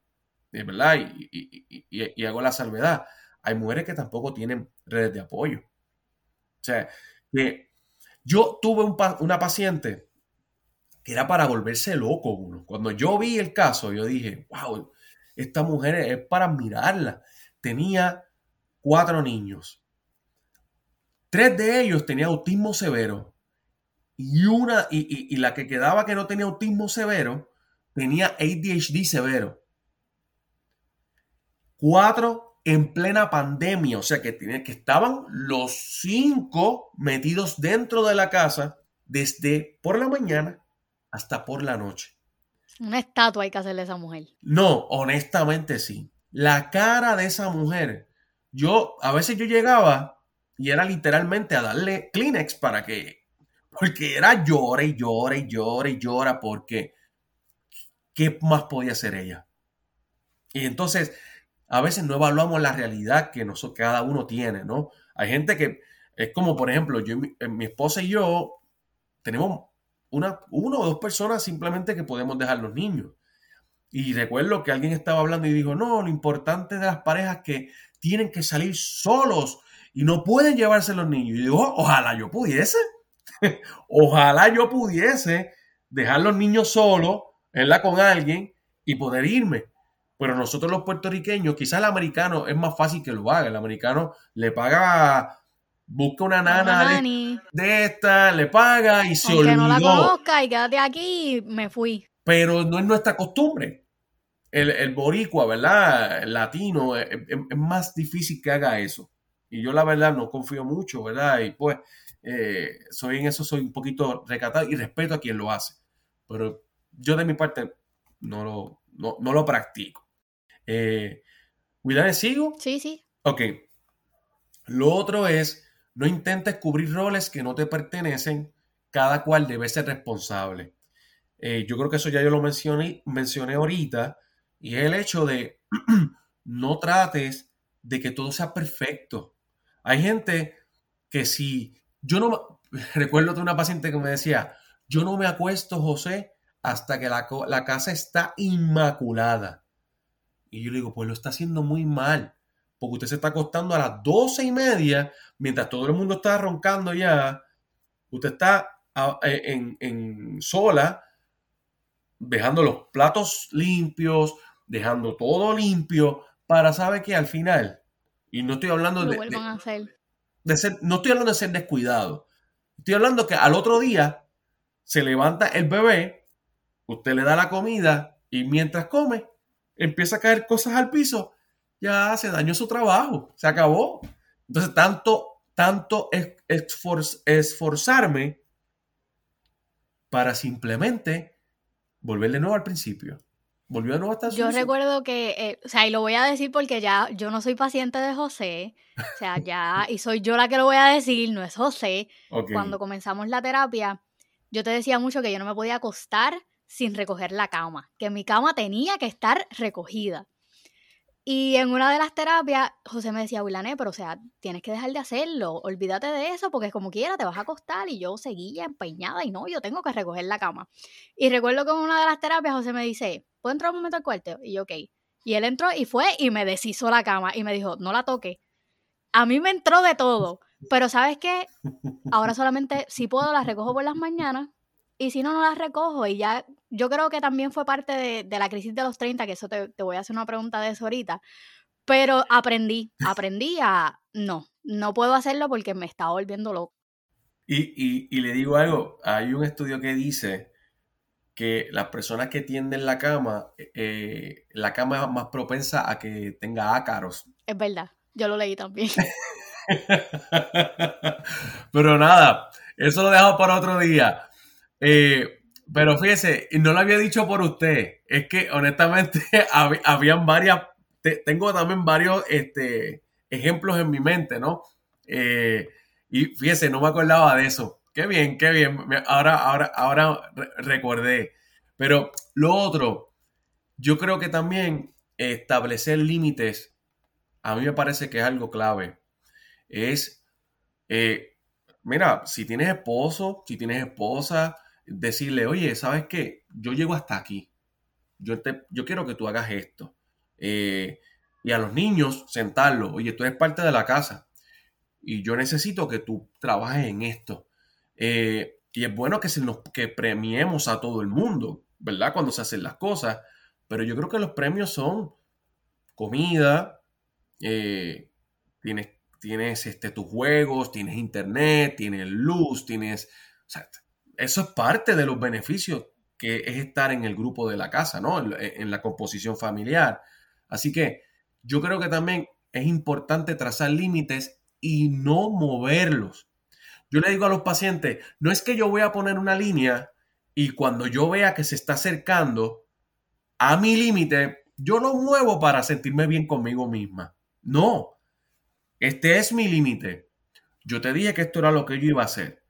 de verdad, y, hago la salvedad, hay mujeres que tampoco tienen redes de apoyo. O sea, que yo tuve una paciente que era para volverse loco uno. Cuando yo vi el caso, yo dije, wow, esta mujer es para admirarla. Tenía cuatro niños. Tres de ellos tenían autismo severo. Y una, y, la que quedaba que no tenía autismo severo, tenía ADHD severo. Cuatro en plena pandemia, o sea que, que estaban los cinco metidos dentro de la casa desde por la mañana hasta por la noche. Una estatua hay que hacerle a esa mujer. No, honestamente sí. La cara de esa mujer, yo a veces yo llegaba y era literalmente a darle Kleenex para que, porque era llora y llora y llora y llora porque ¿qué más podía hacer ella? Y entonces a veces no evaluamos la realidad que nosotros, cada uno tiene, ¿no? Hay gente que es como, por ejemplo, yo, mi, eh, mi esposa y yo tenemos una, o dos personas simplemente que podemos dejar los niños. Y recuerdo que alguien estaba hablando y dijo, no, lo importante de las parejas que tienen que salir solos y no pueden llevarse los niños. Y digo, ojalá yo pudiese, ojalá yo pudiese dejar los niños solos, ¿verdad? Con alguien y poder irme. Pero nosotros los puertorriqueños, quizás el americano es más fácil que lo haga. El americano le paga, busca una nana de, esta, le paga y se olvidó. no la conozca y quédate aquí, me fui. Pero no es nuestra costumbre. El, boricua, ¿verdad? El latino, es, más difícil que haga eso. Y yo la verdad no confío mucho, ¿verdad? Y pues eh, soy en eso, soy un poquito recatado y respeto a quien lo hace. Pero yo de mi parte no lo, no lo practico. Eh, ¿sigo? Sí, sí. Ok. Lo otro es, no intentes cubrir roles que no te pertenecen, cada cual debe ser responsable. Eh, yo creo que eso ya yo lo mencioné, ahorita, y es el hecho de no trates de que todo sea perfecto. Hay gente que si yo no, recuerdo de una paciente que me decía, yo no me acuesto, José, hasta que la, la casa está inmaculada. Y yo le digo, pues lo está haciendo muy mal, porque usted se está acostando a las doce y media, mientras todo el mundo está roncando ya, usted está e, en, en sola, dejando los platos limpios, dejando todo limpio, para saber que al final, y no estoy hablando de, de, ser, no estoy hablando de ser descuidado, estoy hablando que al otro día se levanta el bebé, usted le da la comida y mientras come, empieza a caer cosas al piso, ya se dañó su trabajo, se acabó. Entonces, tanto, tanto esforzarme para simplemente volver de nuevo al principio. Volvió de nuevo hasta Yo recuerdo que, eh, o sea, y lo voy a decir porque ya yo no soy paciente de José, o sea, ya, y soy yo la que lo voy a decir, no es José. Cuando comenzamos la terapia, yo te decía mucho que yo no me podía acostar sin recoger la cama, que mi cama tenía que estar recogida. Y en una de las terapias, José me decía, Wilané, pero o sea, tienes que dejar de hacerlo, olvídate de eso, porque como quiera te vas a acostar. Y yo seguía empeñada y no, yo tengo que recoger la cama. Y recuerdo que en una de las terapias José me dice, ¿puedo entrar un momento al cuarto? Y yo, ok. Y él entró y fue y me deshizo la cama y me dijo, no la toque. A mí me entró de todo, pero ¿sabes qué? Ahora solamente, si puedo, la recojo por las mañanas y si no, no las recojo. Y ya, yo creo que también fue parte de, la crisis de los 30, que eso te, voy a hacer una pregunta de eso ahorita. Pero aprendí, aprendí a, no, no puedo hacerlo porque me está volviendo loco. Y, y, le digo algo, hay un estudio que dice que las personas que tienden la cama, eh, la cama es más propensa a que tenga ácaros. Es verdad, yo lo leí también. Pero nada, eso lo dejo para otro día. Eh, pero fíjese, no lo había dicho por usted, es que honestamente habían varias, tengo también varios este, ejemplos en mi mente, ¿no? Eh, y fíjese, no me acordaba de eso. Qué bien, qué bien. Ahora, ahora, ahora recordé. Pero lo otro, yo creo que también establecer límites, a mí me parece que es algo clave. Es, eh, mira, si tienes esposo, si tienes esposa, decirle, oye, ¿sabes qué? Yo llego hasta aquí. Yo, te, yo quiero que tú hagas esto. Eh, y a los niños sentarlos, oye, tú eres parte de la casa y yo necesito que tú trabajes en esto. Eh, y es bueno que, se nos, que premiemos a todo el mundo, ¿verdad? Cuando se hacen las cosas, pero yo creo que los premios son comida, eh, tienes, tienes este, tus juegos, tienes internet, tienes luz, tienes... eso es parte de los beneficios que es estar en el grupo de la casa, ¿no? En, la composición familiar. Así que yo creo que también es importante trazar límites y no moverlos. Yo le digo a los pacientes, no es que yo voy a poner una línea y cuando yo vea que se está acercando a mi límite, yo lo muevo para sentirme bien conmigo misma. No, este es mi límite. Yo te dije que esto era lo que yo iba a hacer.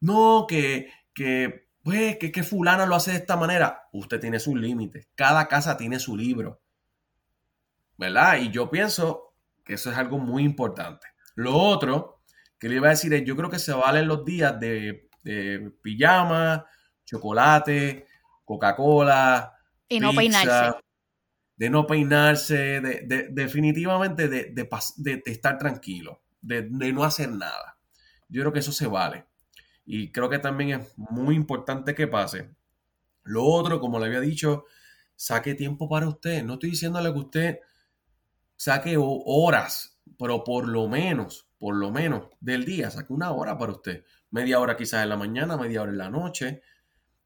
No, que, que, pues, que, que fulana lo hace de esta manera. Usted tiene sus límites. Cada casa tiene su libro. ¿Verdad? Y yo pienso que eso es algo muy importante. Lo otro que le iba a decir es, yo creo que se valen los días de, pijama, chocolate, Coca-Cola. Y no peinarse. De no peinarse, de, definitivamente de, estar tranquilo, de, no hacer nada. Yo creo que eso se vale. Y creo que también es muy importante que pase. Lo otro, como le había dicho, saque tiempo para usted. No estoy diciéndole que usted saque horas, pero por lo menos, por lo menos del día, saque una hora para usted. Media hora quizás en la mañana, media hora en la noche.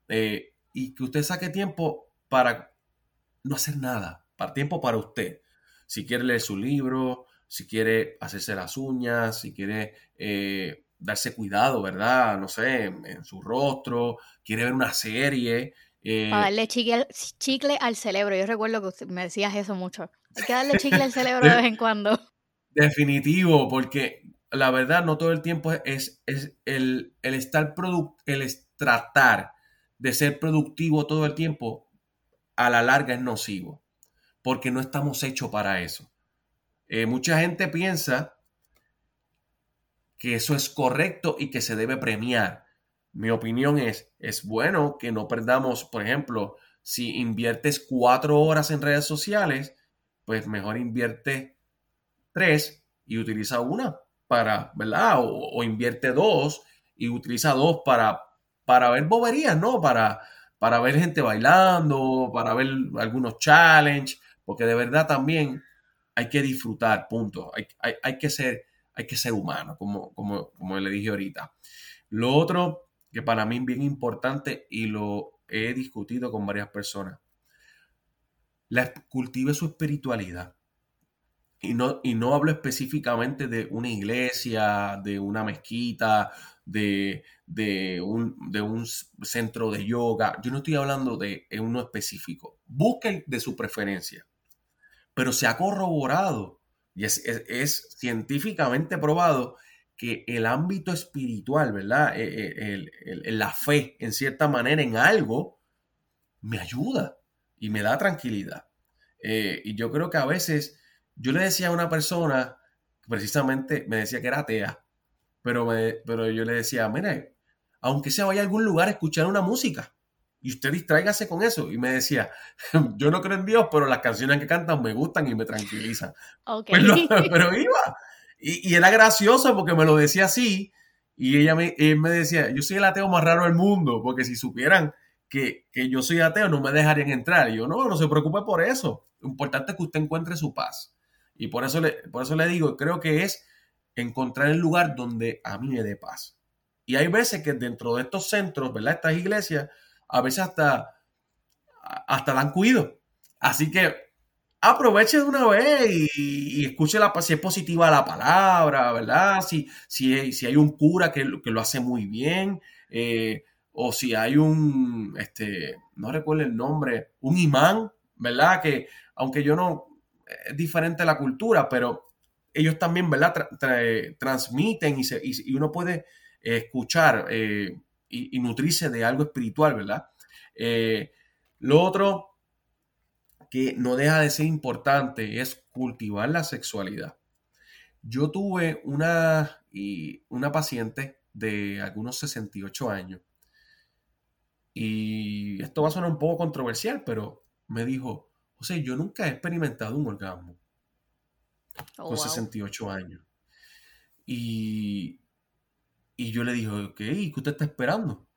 Eh, y que usted saque tiempo para no hacer nada, para tiempo para usted. Si quiere leer su libro, si quiere hacerse las uñas, si quiere eh, darse cuidado, ¿verdad? No sé, en su rostro, quiere ver una serie. Eh, para darle chicle, chicle, al cerebro. Yo recuerdo que usted me decías eso mucho. Hay que darle chicle al cerebro de vez en cuando. Definitivo, porque la verdad no todo el tiempo es, es el, el estar el tratar de ser productivo todo el tiempo, a la larga es nocivo, porque no estamos hechos para eso. Eh, mucha gente piensa que eso es correcto y que se debe premiar. Mi opinión es, es bueno que no perdamos, por ejemplo, si inviertes cuatro horas en redes sociales, pues mejor invierte tres y utiliza una para, ¿verdad? O, invierte dos y utiliza dos para, para ver boberías, ¿no? Para, para ver gente bailando, para ver algunos challenges, porque de verdad también hay que disfrutar, punto. Hay, que, ser, hay que ser humano, como, como, como le dije ahorita. Lo otro que para mí es bien importante y lo he discutido con varias personas, la, cultive su espiritualidad. Y no, y no hablo específicamente de una iglesia, de una mezquita, de, un, de un centro de yoga. Yo no estoy hablando de uno específico. Busquen de su preferencia. Pero se ha corroborado y es, es, científicamente probado que el ámbito espiritual, ¿verdad? E, e, la fe, en cierta manera, en algo, me ayuda y me da tranquilidad. Eh, y yo creo que a veces yo le decía a una persona, precisamente me decía que era atea, pero, pero yo le decía, mire, aunque sea vaya a algún lugar a escuchar una música y usted distráigase con eso. Y me decía, yo no creo en Dios, pero las canciones que cantan me gustan y me tranquilizan. Pues pero iba. Y, era gracioso porque me lo decía así. Y ella me, él me decía, yo soy el ateo más raro del mundo, porque si supieran que, que, yo soy ateo no me dejarían entrar. Y yo, no, no se preocupe por eso. Lo importante es que usted encuentre su paz. Y por eso le, por eso le digo, creo que es encontrar el lugar donde a mí me dé paz. Y hay veces que dentro de estos centros, ¿verdad? Estas iglesias, a veces hasta, hasta dan cuido. Así que aproveche de una vez y, escuche la, si es positiva la palabra, ¿verdad? Si, si, si hay un cura que, que lo hace muy bien, eh, o si hay un, este, no recuerdo el nombre, un imán, ¿verdad? Que aunque yo no, es diferente la cultura, pero ellos también, ¿verdad? transmiten y, se, uno puede escuchar eh, y, nutrirse de algo espiritual, ¿verdad? Eh, lo otro que no deja de ser importante es cultivar la sexualidad. Yo tuve una, y una paciente de algunos 68 años y esto va a sonar un poco controversial, pero me dijo, José, yo nunca he experimentado un orgasmo oh, con 68 años. Y, y yo le dije, ok, ¿qué usted está esperando?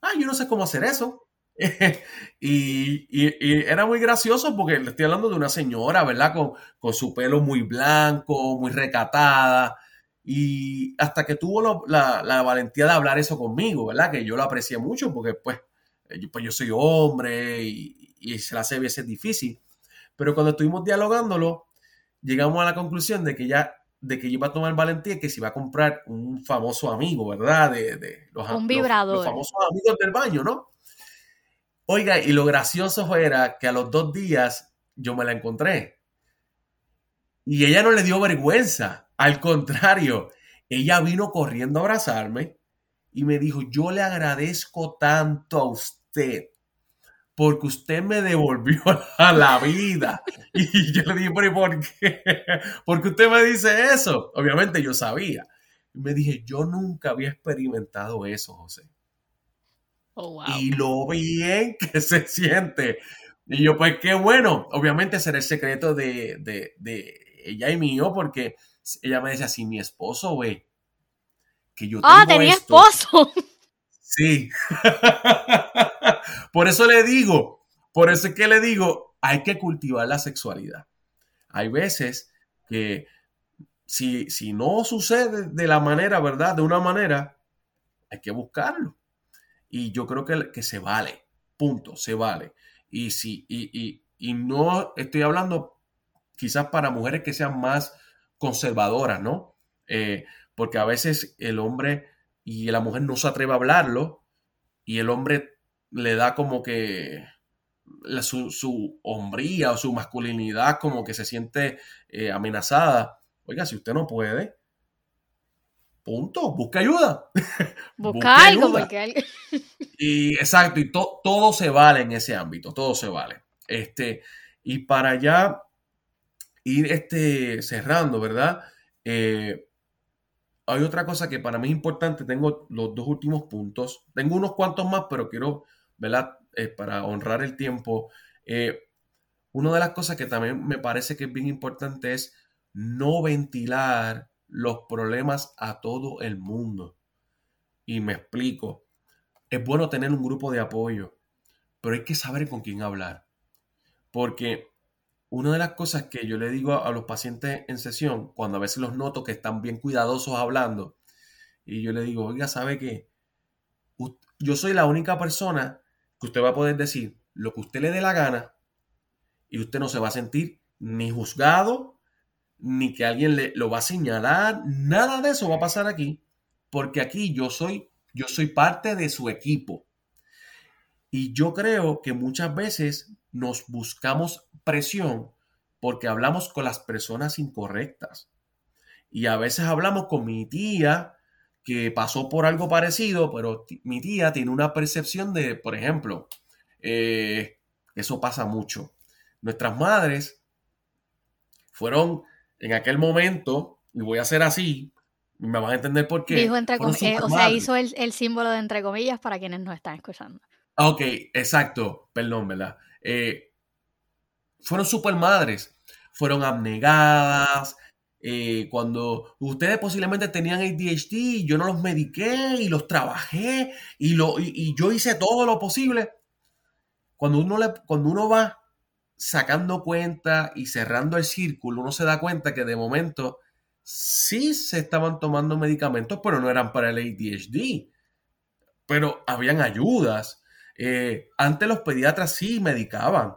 Ah, yo no sé cómo hacer eso. y, era muy gracioso porque le estoy hablando de una señora, ¿verdad? Con, con su pelo muy blanco, muy recatada. Y hasta que tuvo la, la, valentía de hablar eso conmigo, ¿verdad? Que yo lo aprecié mucho porque pues yo, pues yo soy hombre y, y se la hace a veces difícil. Pero cuando estuvimos dialogándolo, llegamos a la conclusión de que ya de que iba a tomar valentía que se iba a comprar un famoso amigo, ¿verdad? De, los, un vibrador. Los, famosos amigos del baño, ¿no? Oiga, y lo gracioso era que a los dos días yo me la encontré. Y ella no le dio vergüenza. Al contrario, ella vino corriendo a abrazarme y me dijo, yo le agradezco tanto a usted porque usted me devolvió a la vida. Y yo le dije, ¿pero por qué? Porque usted me dice eso. Obviamente yo sabía. Y me dije, yo nunca había experimentado eso, José. Oh, y lo bien que se siente. Y yo, pues qué bueno. Obviamente será el secreto de, de, ella y mío, porque ella me decía, si mi esposo ve que yo ah, tengo Ah, tenía esposo. Sí. por eso le digo, por eso es que le digo, hay que cultivar la sexualidad. Hay veces que si, si no sucede de la manera, ¿verdad? De una manera, hay que buscarlo. Y yo creo que, que se vale, punto, se vale. Y, si, y, y no estoy hablando quizás para mujeres que sean más conservadoras, ¿no? Eh, porque a veces el hombre y la mujer no se atreve a hablarlo y el hombre le da como que su, hombría o su masculinidad como que se siente eh, amenazada. Oiga, si usted no puede, punto, busca ayuda. Busca, algo, porque y exacto, y todo se vale en ese ámbito, todo se vale. Este, y para ya ir este, cerrando, ¿verdad? Eh, hay otra cosa que para mí es importante. Tengo los dos últimos puntos. Tengo unos cuantos más, pero quiero, ¿verdad? Eh, para honrar el tiempo. Eh, una de las cosas que también me parece que es bien importante es no ventilar los problemas a todo el mundo. Y me explico. Es bueno tener un grupo de apoyo, pero hay que saber con quién hablar. Porque una de las cosas que yo le digo a, los pacientes en sesión, cuando a veces los noto que están bien cuidadosos hablando, y yo le digo, oiga, ¿sabe qué? Yo soy la única persona que usted va a poder decir lo que usted le dé la gana y usted no se va a sentir ni juzgado, ni que alguien le, lo va a señalar, nada de eso va a pasar aquí, porque aquí yo soy, yo soy parte de su equipo. Y yo creo que muchas veces nos buscamos presión porque hablamos con las personas incorrectas. Y a veces hablamos con mi tía que pasó por algo parecido, pero mi tía tiene una percepción de, por ejemplo, eh, eso pasa mucho. Nuestras madres fueron en aquel momento, y voy a hacer así, me van a entender por qué. Dijo entre eh, o sea, hizo el, el, símbolo de entre comillas para quienes no están escuchando. Ok, exacto, perdón, ¿verdad? Eh, fueron super madres, fueron abnegadas. Eh, cuando ustedes posiblemente tenían ADHD, yo no los mediqué y los trabajé y, lo, y, yo hice todo lo posible. Cuando uno, le, cuando uno va sacando cuenta y cerrando el círculo, uno se da cuenta que de momento sí se estaban tomando medicamentos, pero no eran para el ADHD. Pero habían ayudas. Eh, antes los pediatras sí medicaban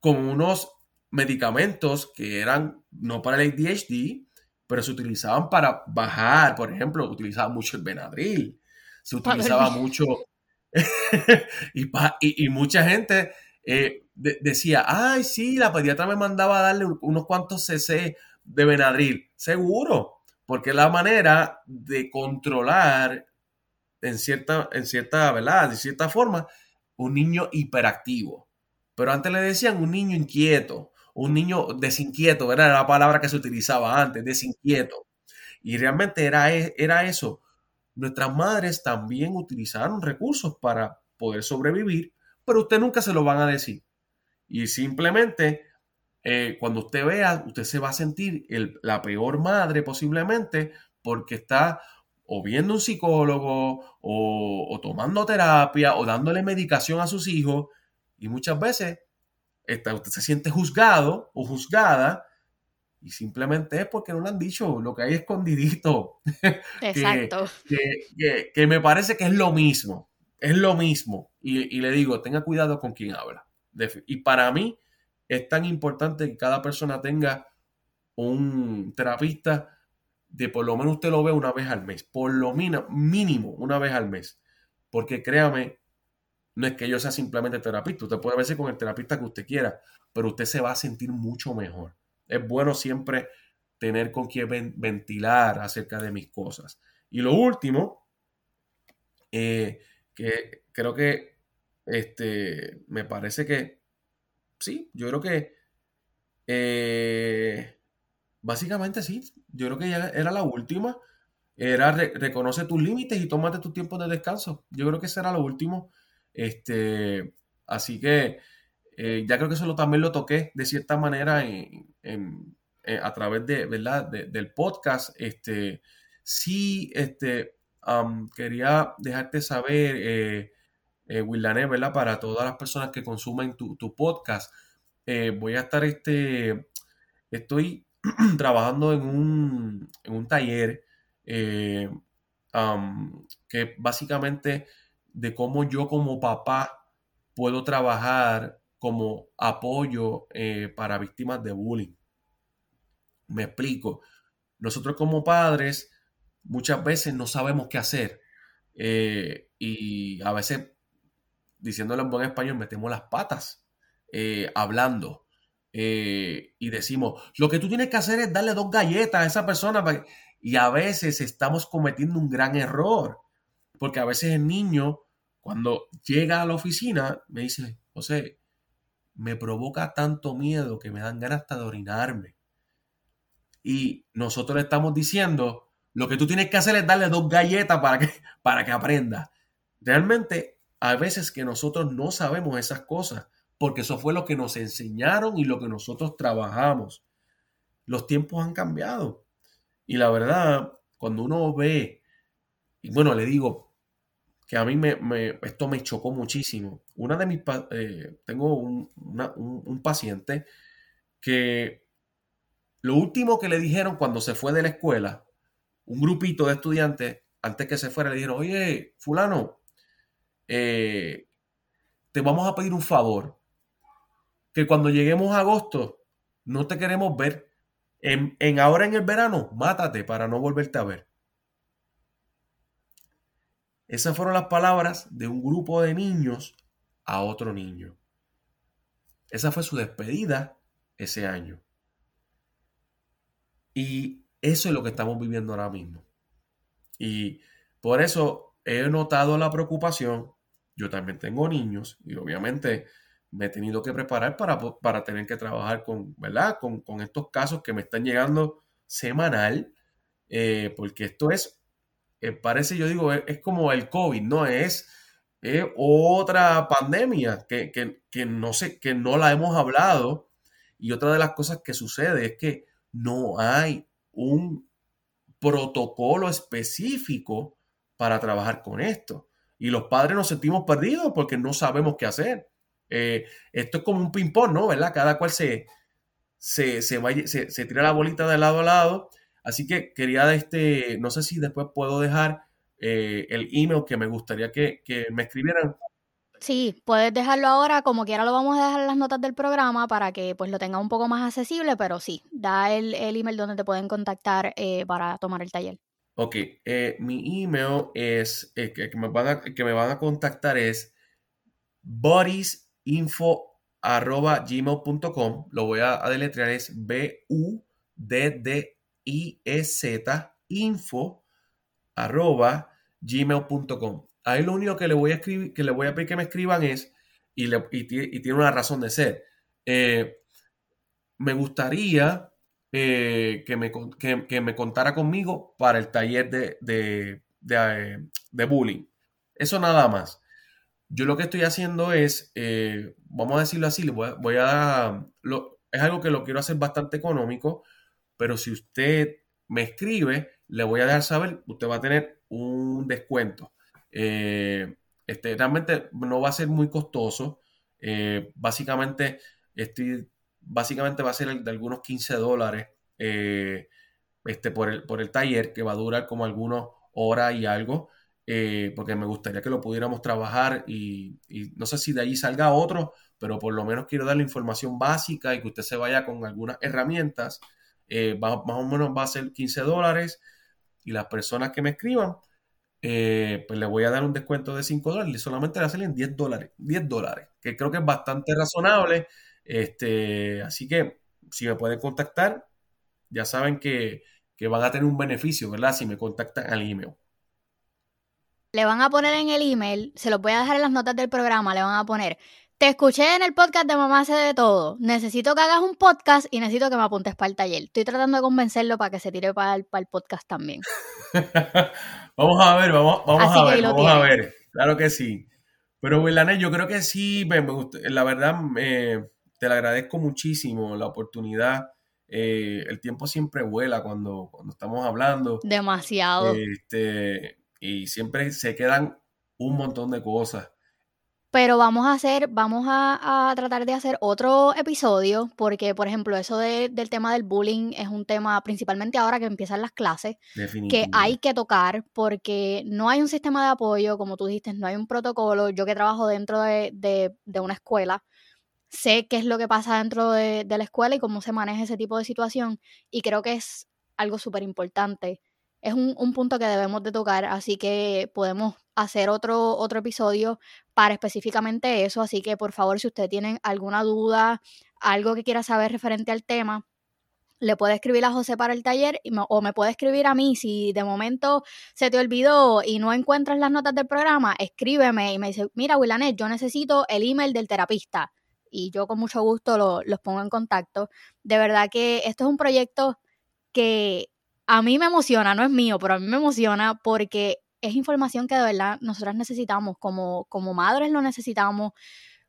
con unos medicamentos que eran no para el ADHD, pero se utilizaban para bajar, por ejemplo, utilizaba mucho el Benadryl, se utilizaba mucho y, mucha gente eh, decía, ay, sí, la pediatra me mandaba a darle unos cuantos cc de Benadryl, seguro, porque es la manera de controlar en cierta, en cierta, ¿verdad? De cierta forma, un niño hiperactivo. Pero antes le decían un niño inquieto, un niño desinquieto, Era la palabra que se utilizaba antes, desinquieto. Y realmente era, e, era eso. Nuestras madres también utilizaron recursos para poder sobrevivir, pero usted nunca se lo van a decir. Y simplemente, eh, cuando usted vea, usted se va a sentir la peor madre posiblemente porque está o viendo un psicólogo, o, tomando terapia, o dándole medicación a sus hijos, y muchas veces usted se siente juzgado o juzgada, y simplemente es porque no le han dicho lo que hay escondidito. Exacto. que, me parece que es lo mismo, es lo mismo. Y, y le digo, tenga cuidado con quien habla. Y para mí es tan importante que cada persona tenga un terapista de por lo menos usted lo ve una vez al mes, por lo mínimo una vez al mes. Porque créame, no es que yo sea simplemente terapista, usted puede verse con el terapista que usted quiera, pero usted se va a sentir mucho mejor. Es bueno siempre tener con quien ventilar acerca de mis cosas. Y lo último, eh, que creo que este, me parece que, sí, yo creo que eh, básicamente sí, yo creo que ya era la última. Era reconoce tus límites y tómate tu tiempo de descanso. Yo creo que ese era lo último. Este, así que eh, ya creo que eso también lo toqué de cierta manera en, a través de, ¿verdad? del podcast. Este, sí, este, quería dejarte saber, eh, eh ¿verdad? Para todas las personas que consumen tu, tu podcast. Eh, voy a estar, este, estoy trabajando en un, en un taller eh, que básicamente de cómo yo como papá puedo trabajar como apoyo eh, para víctimas de bullying. Me explico. Nosotros como padres muchas veces no sabemos qué hacer eh, y a veces, diciéndolo en buen español, metemos las patas hablando. Eh, y decimos, lo que tú tienes que hacer es darle dos galletas a esa persona. Y a veces estamos cometiendo un gran error, porque a veces el niño, cuando llega a la oficina, me dice, José, me provoca tanto miedo que me dan ganas hasta de orinarme. Y nosotros le estamos diciendo, lo que tú tienes que hacer es darle dos galletas para que, para que aprenda. Realmente, a veces que nosotros no sabemos esas cosas porque eso fue lo que nos enseñaron y lo que nosotros trabajamos. Los tiempos han cambiado. Y la verdad, cuando uno ve, y bueno, le digo que a mí me, esto me chocó muchísimo. Una de mis, eh, tengo un, un paciente que lo último que le dijeron cuando se fue de la escuela, un grupito de estudiantes, antes que se fuera, le dijeron, oye, fulano, eh, te vamos a pedir un favor que cuando lleguemos a agosto no te queremos ver. En, ahora en el verano, mátate para no volverte a ver. Esas fueron las palabras de un grupo de niños a otro niño. Esa fue su despedida ese año. Y eso es lo que estamos viviendo ahora mismo. Y por eso he notado la preocupación. Yo también tengo niños y obviamente me he tenido que preparar para, para tener que trabajar con, ¿verdad? Con, estos casos que me están llegando semanal, eh, porque esto es, eh, parece, yo digo, es, como el COVID, ¿no? Es, otra pandemia que, no sé, que no la hemos hablado. Y otra de las cosas que sucede es que no hay un protocolo específico para trabajar con esto. Y los padres nos sentimos perdidos porque no sabemos qué hacer. Eh, esto es como un ping-pong, ¿no? ¿Verdad? Cada cual se, se, se, tira la bolita de lado a lado. Así que quería, este, no sé si después puedo dejar eh, el email que me gustaría que, me escribieran. Sí, puedes dejarlo ahora, como quiera lo vamos a dejar en las notas del programa para que pues lo tenga un poco más accesible, pero sí, da el, email donde te pueden contactar eh, para tomar el taller. Ok, mi email es, que, me van a, que me van a contactar es buddies info arroba gmail.com. Lo voy a, deletrear, es B-U-D-D-I-E-Z info arroba gmail.com. Ahí lo único que le voy a escribir, que le voy a pedir que me escriban es, y, tiene una razón de ser. Eh, me gustaría eh, que, me, que, me, contara conmigo para el taller de, de, de, de bullying. Eso nada más. Yo lo que estoy haciendo es, eh, vamos a decirlo así, voy a, es algo que lo quiero hacer bastante económico, pero si usted me escribe, le voy a dejar saber, usted va a tener un descuento. Eh, este, realmente no va a ser muy costoso. Eh, básicamente, estoy, básicamente va a ser de algunos 15 dólares este, por, el, por el taller que va a durar como algunas horas y algo. Porque me gustaría que lo pudiéramos trabajar y, no sé si de ahí salga otro, pero por lo menos quiero dar la información básica y que usted se vaya con algunas herramientas. más o menos va a ser 15 dólares y las personas que me escriban eh, pues le voy a dar un descuento de 5 dólares y solamente le salen 10 dólares, 10 dólares, que creo que es bastante razonable. Este, así que si me pueden contactar, ya saben que, que van a tener un beneficio, ¿verdad? Si me contactan al email. Le van a poner en el email, se lo voy a dejar en las notas del programa, le van a poner te escuché en el podcast de Mamá hace de todo. Necesito que hagas un podcast y necesito que me apuntes para el taller. Estoy tratando de convencerlo para que se tire para el, podcast también. vamos a ver, vamos, a ver, vamos a ver. Claro que sí. Pero, Willanet, yo creo que sí, me, la verdad, te lo agradezco muchísimo la oportunidad. Eh, el tiempo siempre vuela cuando, cuando estamos hablando. Demasiado. Este, y siempre se quedan un montón de cosas. Pero vamos a hacer, vamos a, tratar de hacer otro episodio, porque, por ejemplo, eso del tema del bullying es un tema, principalmente ahora que empiezan las clases, que hay que tocar, porque no hay un sistema de apoyo, como tú dijiste, no hay un protocolo. Yo que trabajo dentro de, una escuela, sé qué es lo que pasa dentro de, de la escuela y cómo se maneja ese tipo de situación, y creo que es algo súper importante es un, punto que debemos de tocar, así que podemos hacer otro, otro episodio para específicamente eso, así que por favor si usted tiene alguna duda, algo que quiera saber referente al tema, le puede escribir a José para el taller o me puede escribir a mí. Si de momento se te olvidó y no encuentras las notas del programa, escríbeme y me dice, mira Willanet, yo necesito el email del terapista y yo con mucho gusto los pongo en contacto. De verdad que esto es un proyecto que a mí me emociona, no es mío, pero a mí me emociona porque es información que de verdad nosotras necesitamos, como, como madres lo necesitamos,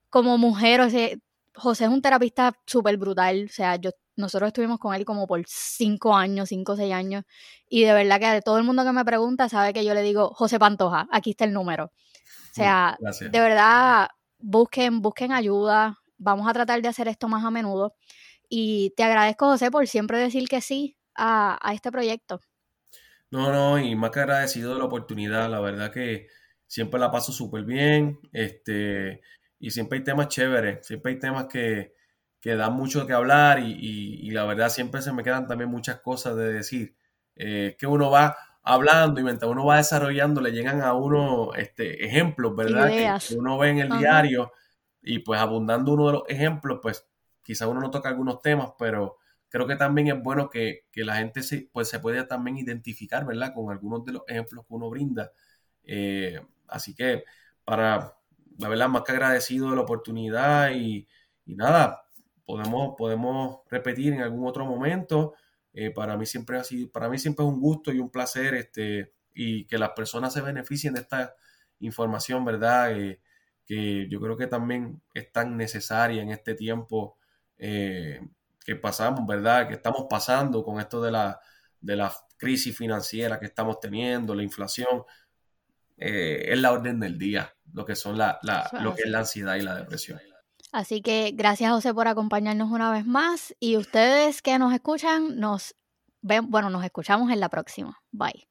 como mujer, o sea, José es un terapista súper brutal, o sea, yo, nosotros estuvimos con él como por cinco años, cinco o seis años, y de verdad que todo el mundo que me pregunta sabe que yo le digo, José Pantoja, aquí está el número. O sea, de verdad, busquen, busquen ayuda, vamos a tratar de hacer esto más a menudo. Y te agradezco, José, por siempre decir que sí, a, este proyecto. No, no, y más que agradecido de la oportunidad, la verdad que siempre la paso súper bien, este, y siempre hay temas chéveres, siempre hay temas que, que dan mucho que hablar y, la verdad siempre se me quedan también muchas cosas de decir, eh, que uno va hablando y mientras uno va desarrollando le llegan a uno este, ejemplos, ¿verdad? Que, uno ve en el diario y pues abundando uno de los ejemplos, pues quizá uno no toca algunos temas, pero creo que también es bueno que, la gente se, pues, se pueda también identificar, ¿verdad? Con algunos de los ejemplos que uno brinda. Eh, así que para, la verdad, más que agradecido de la oportunidad y, nada, podemos, podemos repetir en algún otro momento. Eh, para mí siempre ha sido, para mí siempre es un gusto y un placer este, y que las personas se beneficien de esta información, ¿verdad? Eh, que yo creo que también es tan necesaria en este tiempo que pasamos, ¿verdad? Que estamos pasando con esto de la, de la crisis financiera que estamos teniendo, la inflación, eh, es la orden del día, lo que son la, la lo que es la ansiedad y la depresión. Así que gracias José por acompañarnos una vez más y ustedes que nos escuchan, nos ven, bueno, nos escuchamos en la próxima. Bye.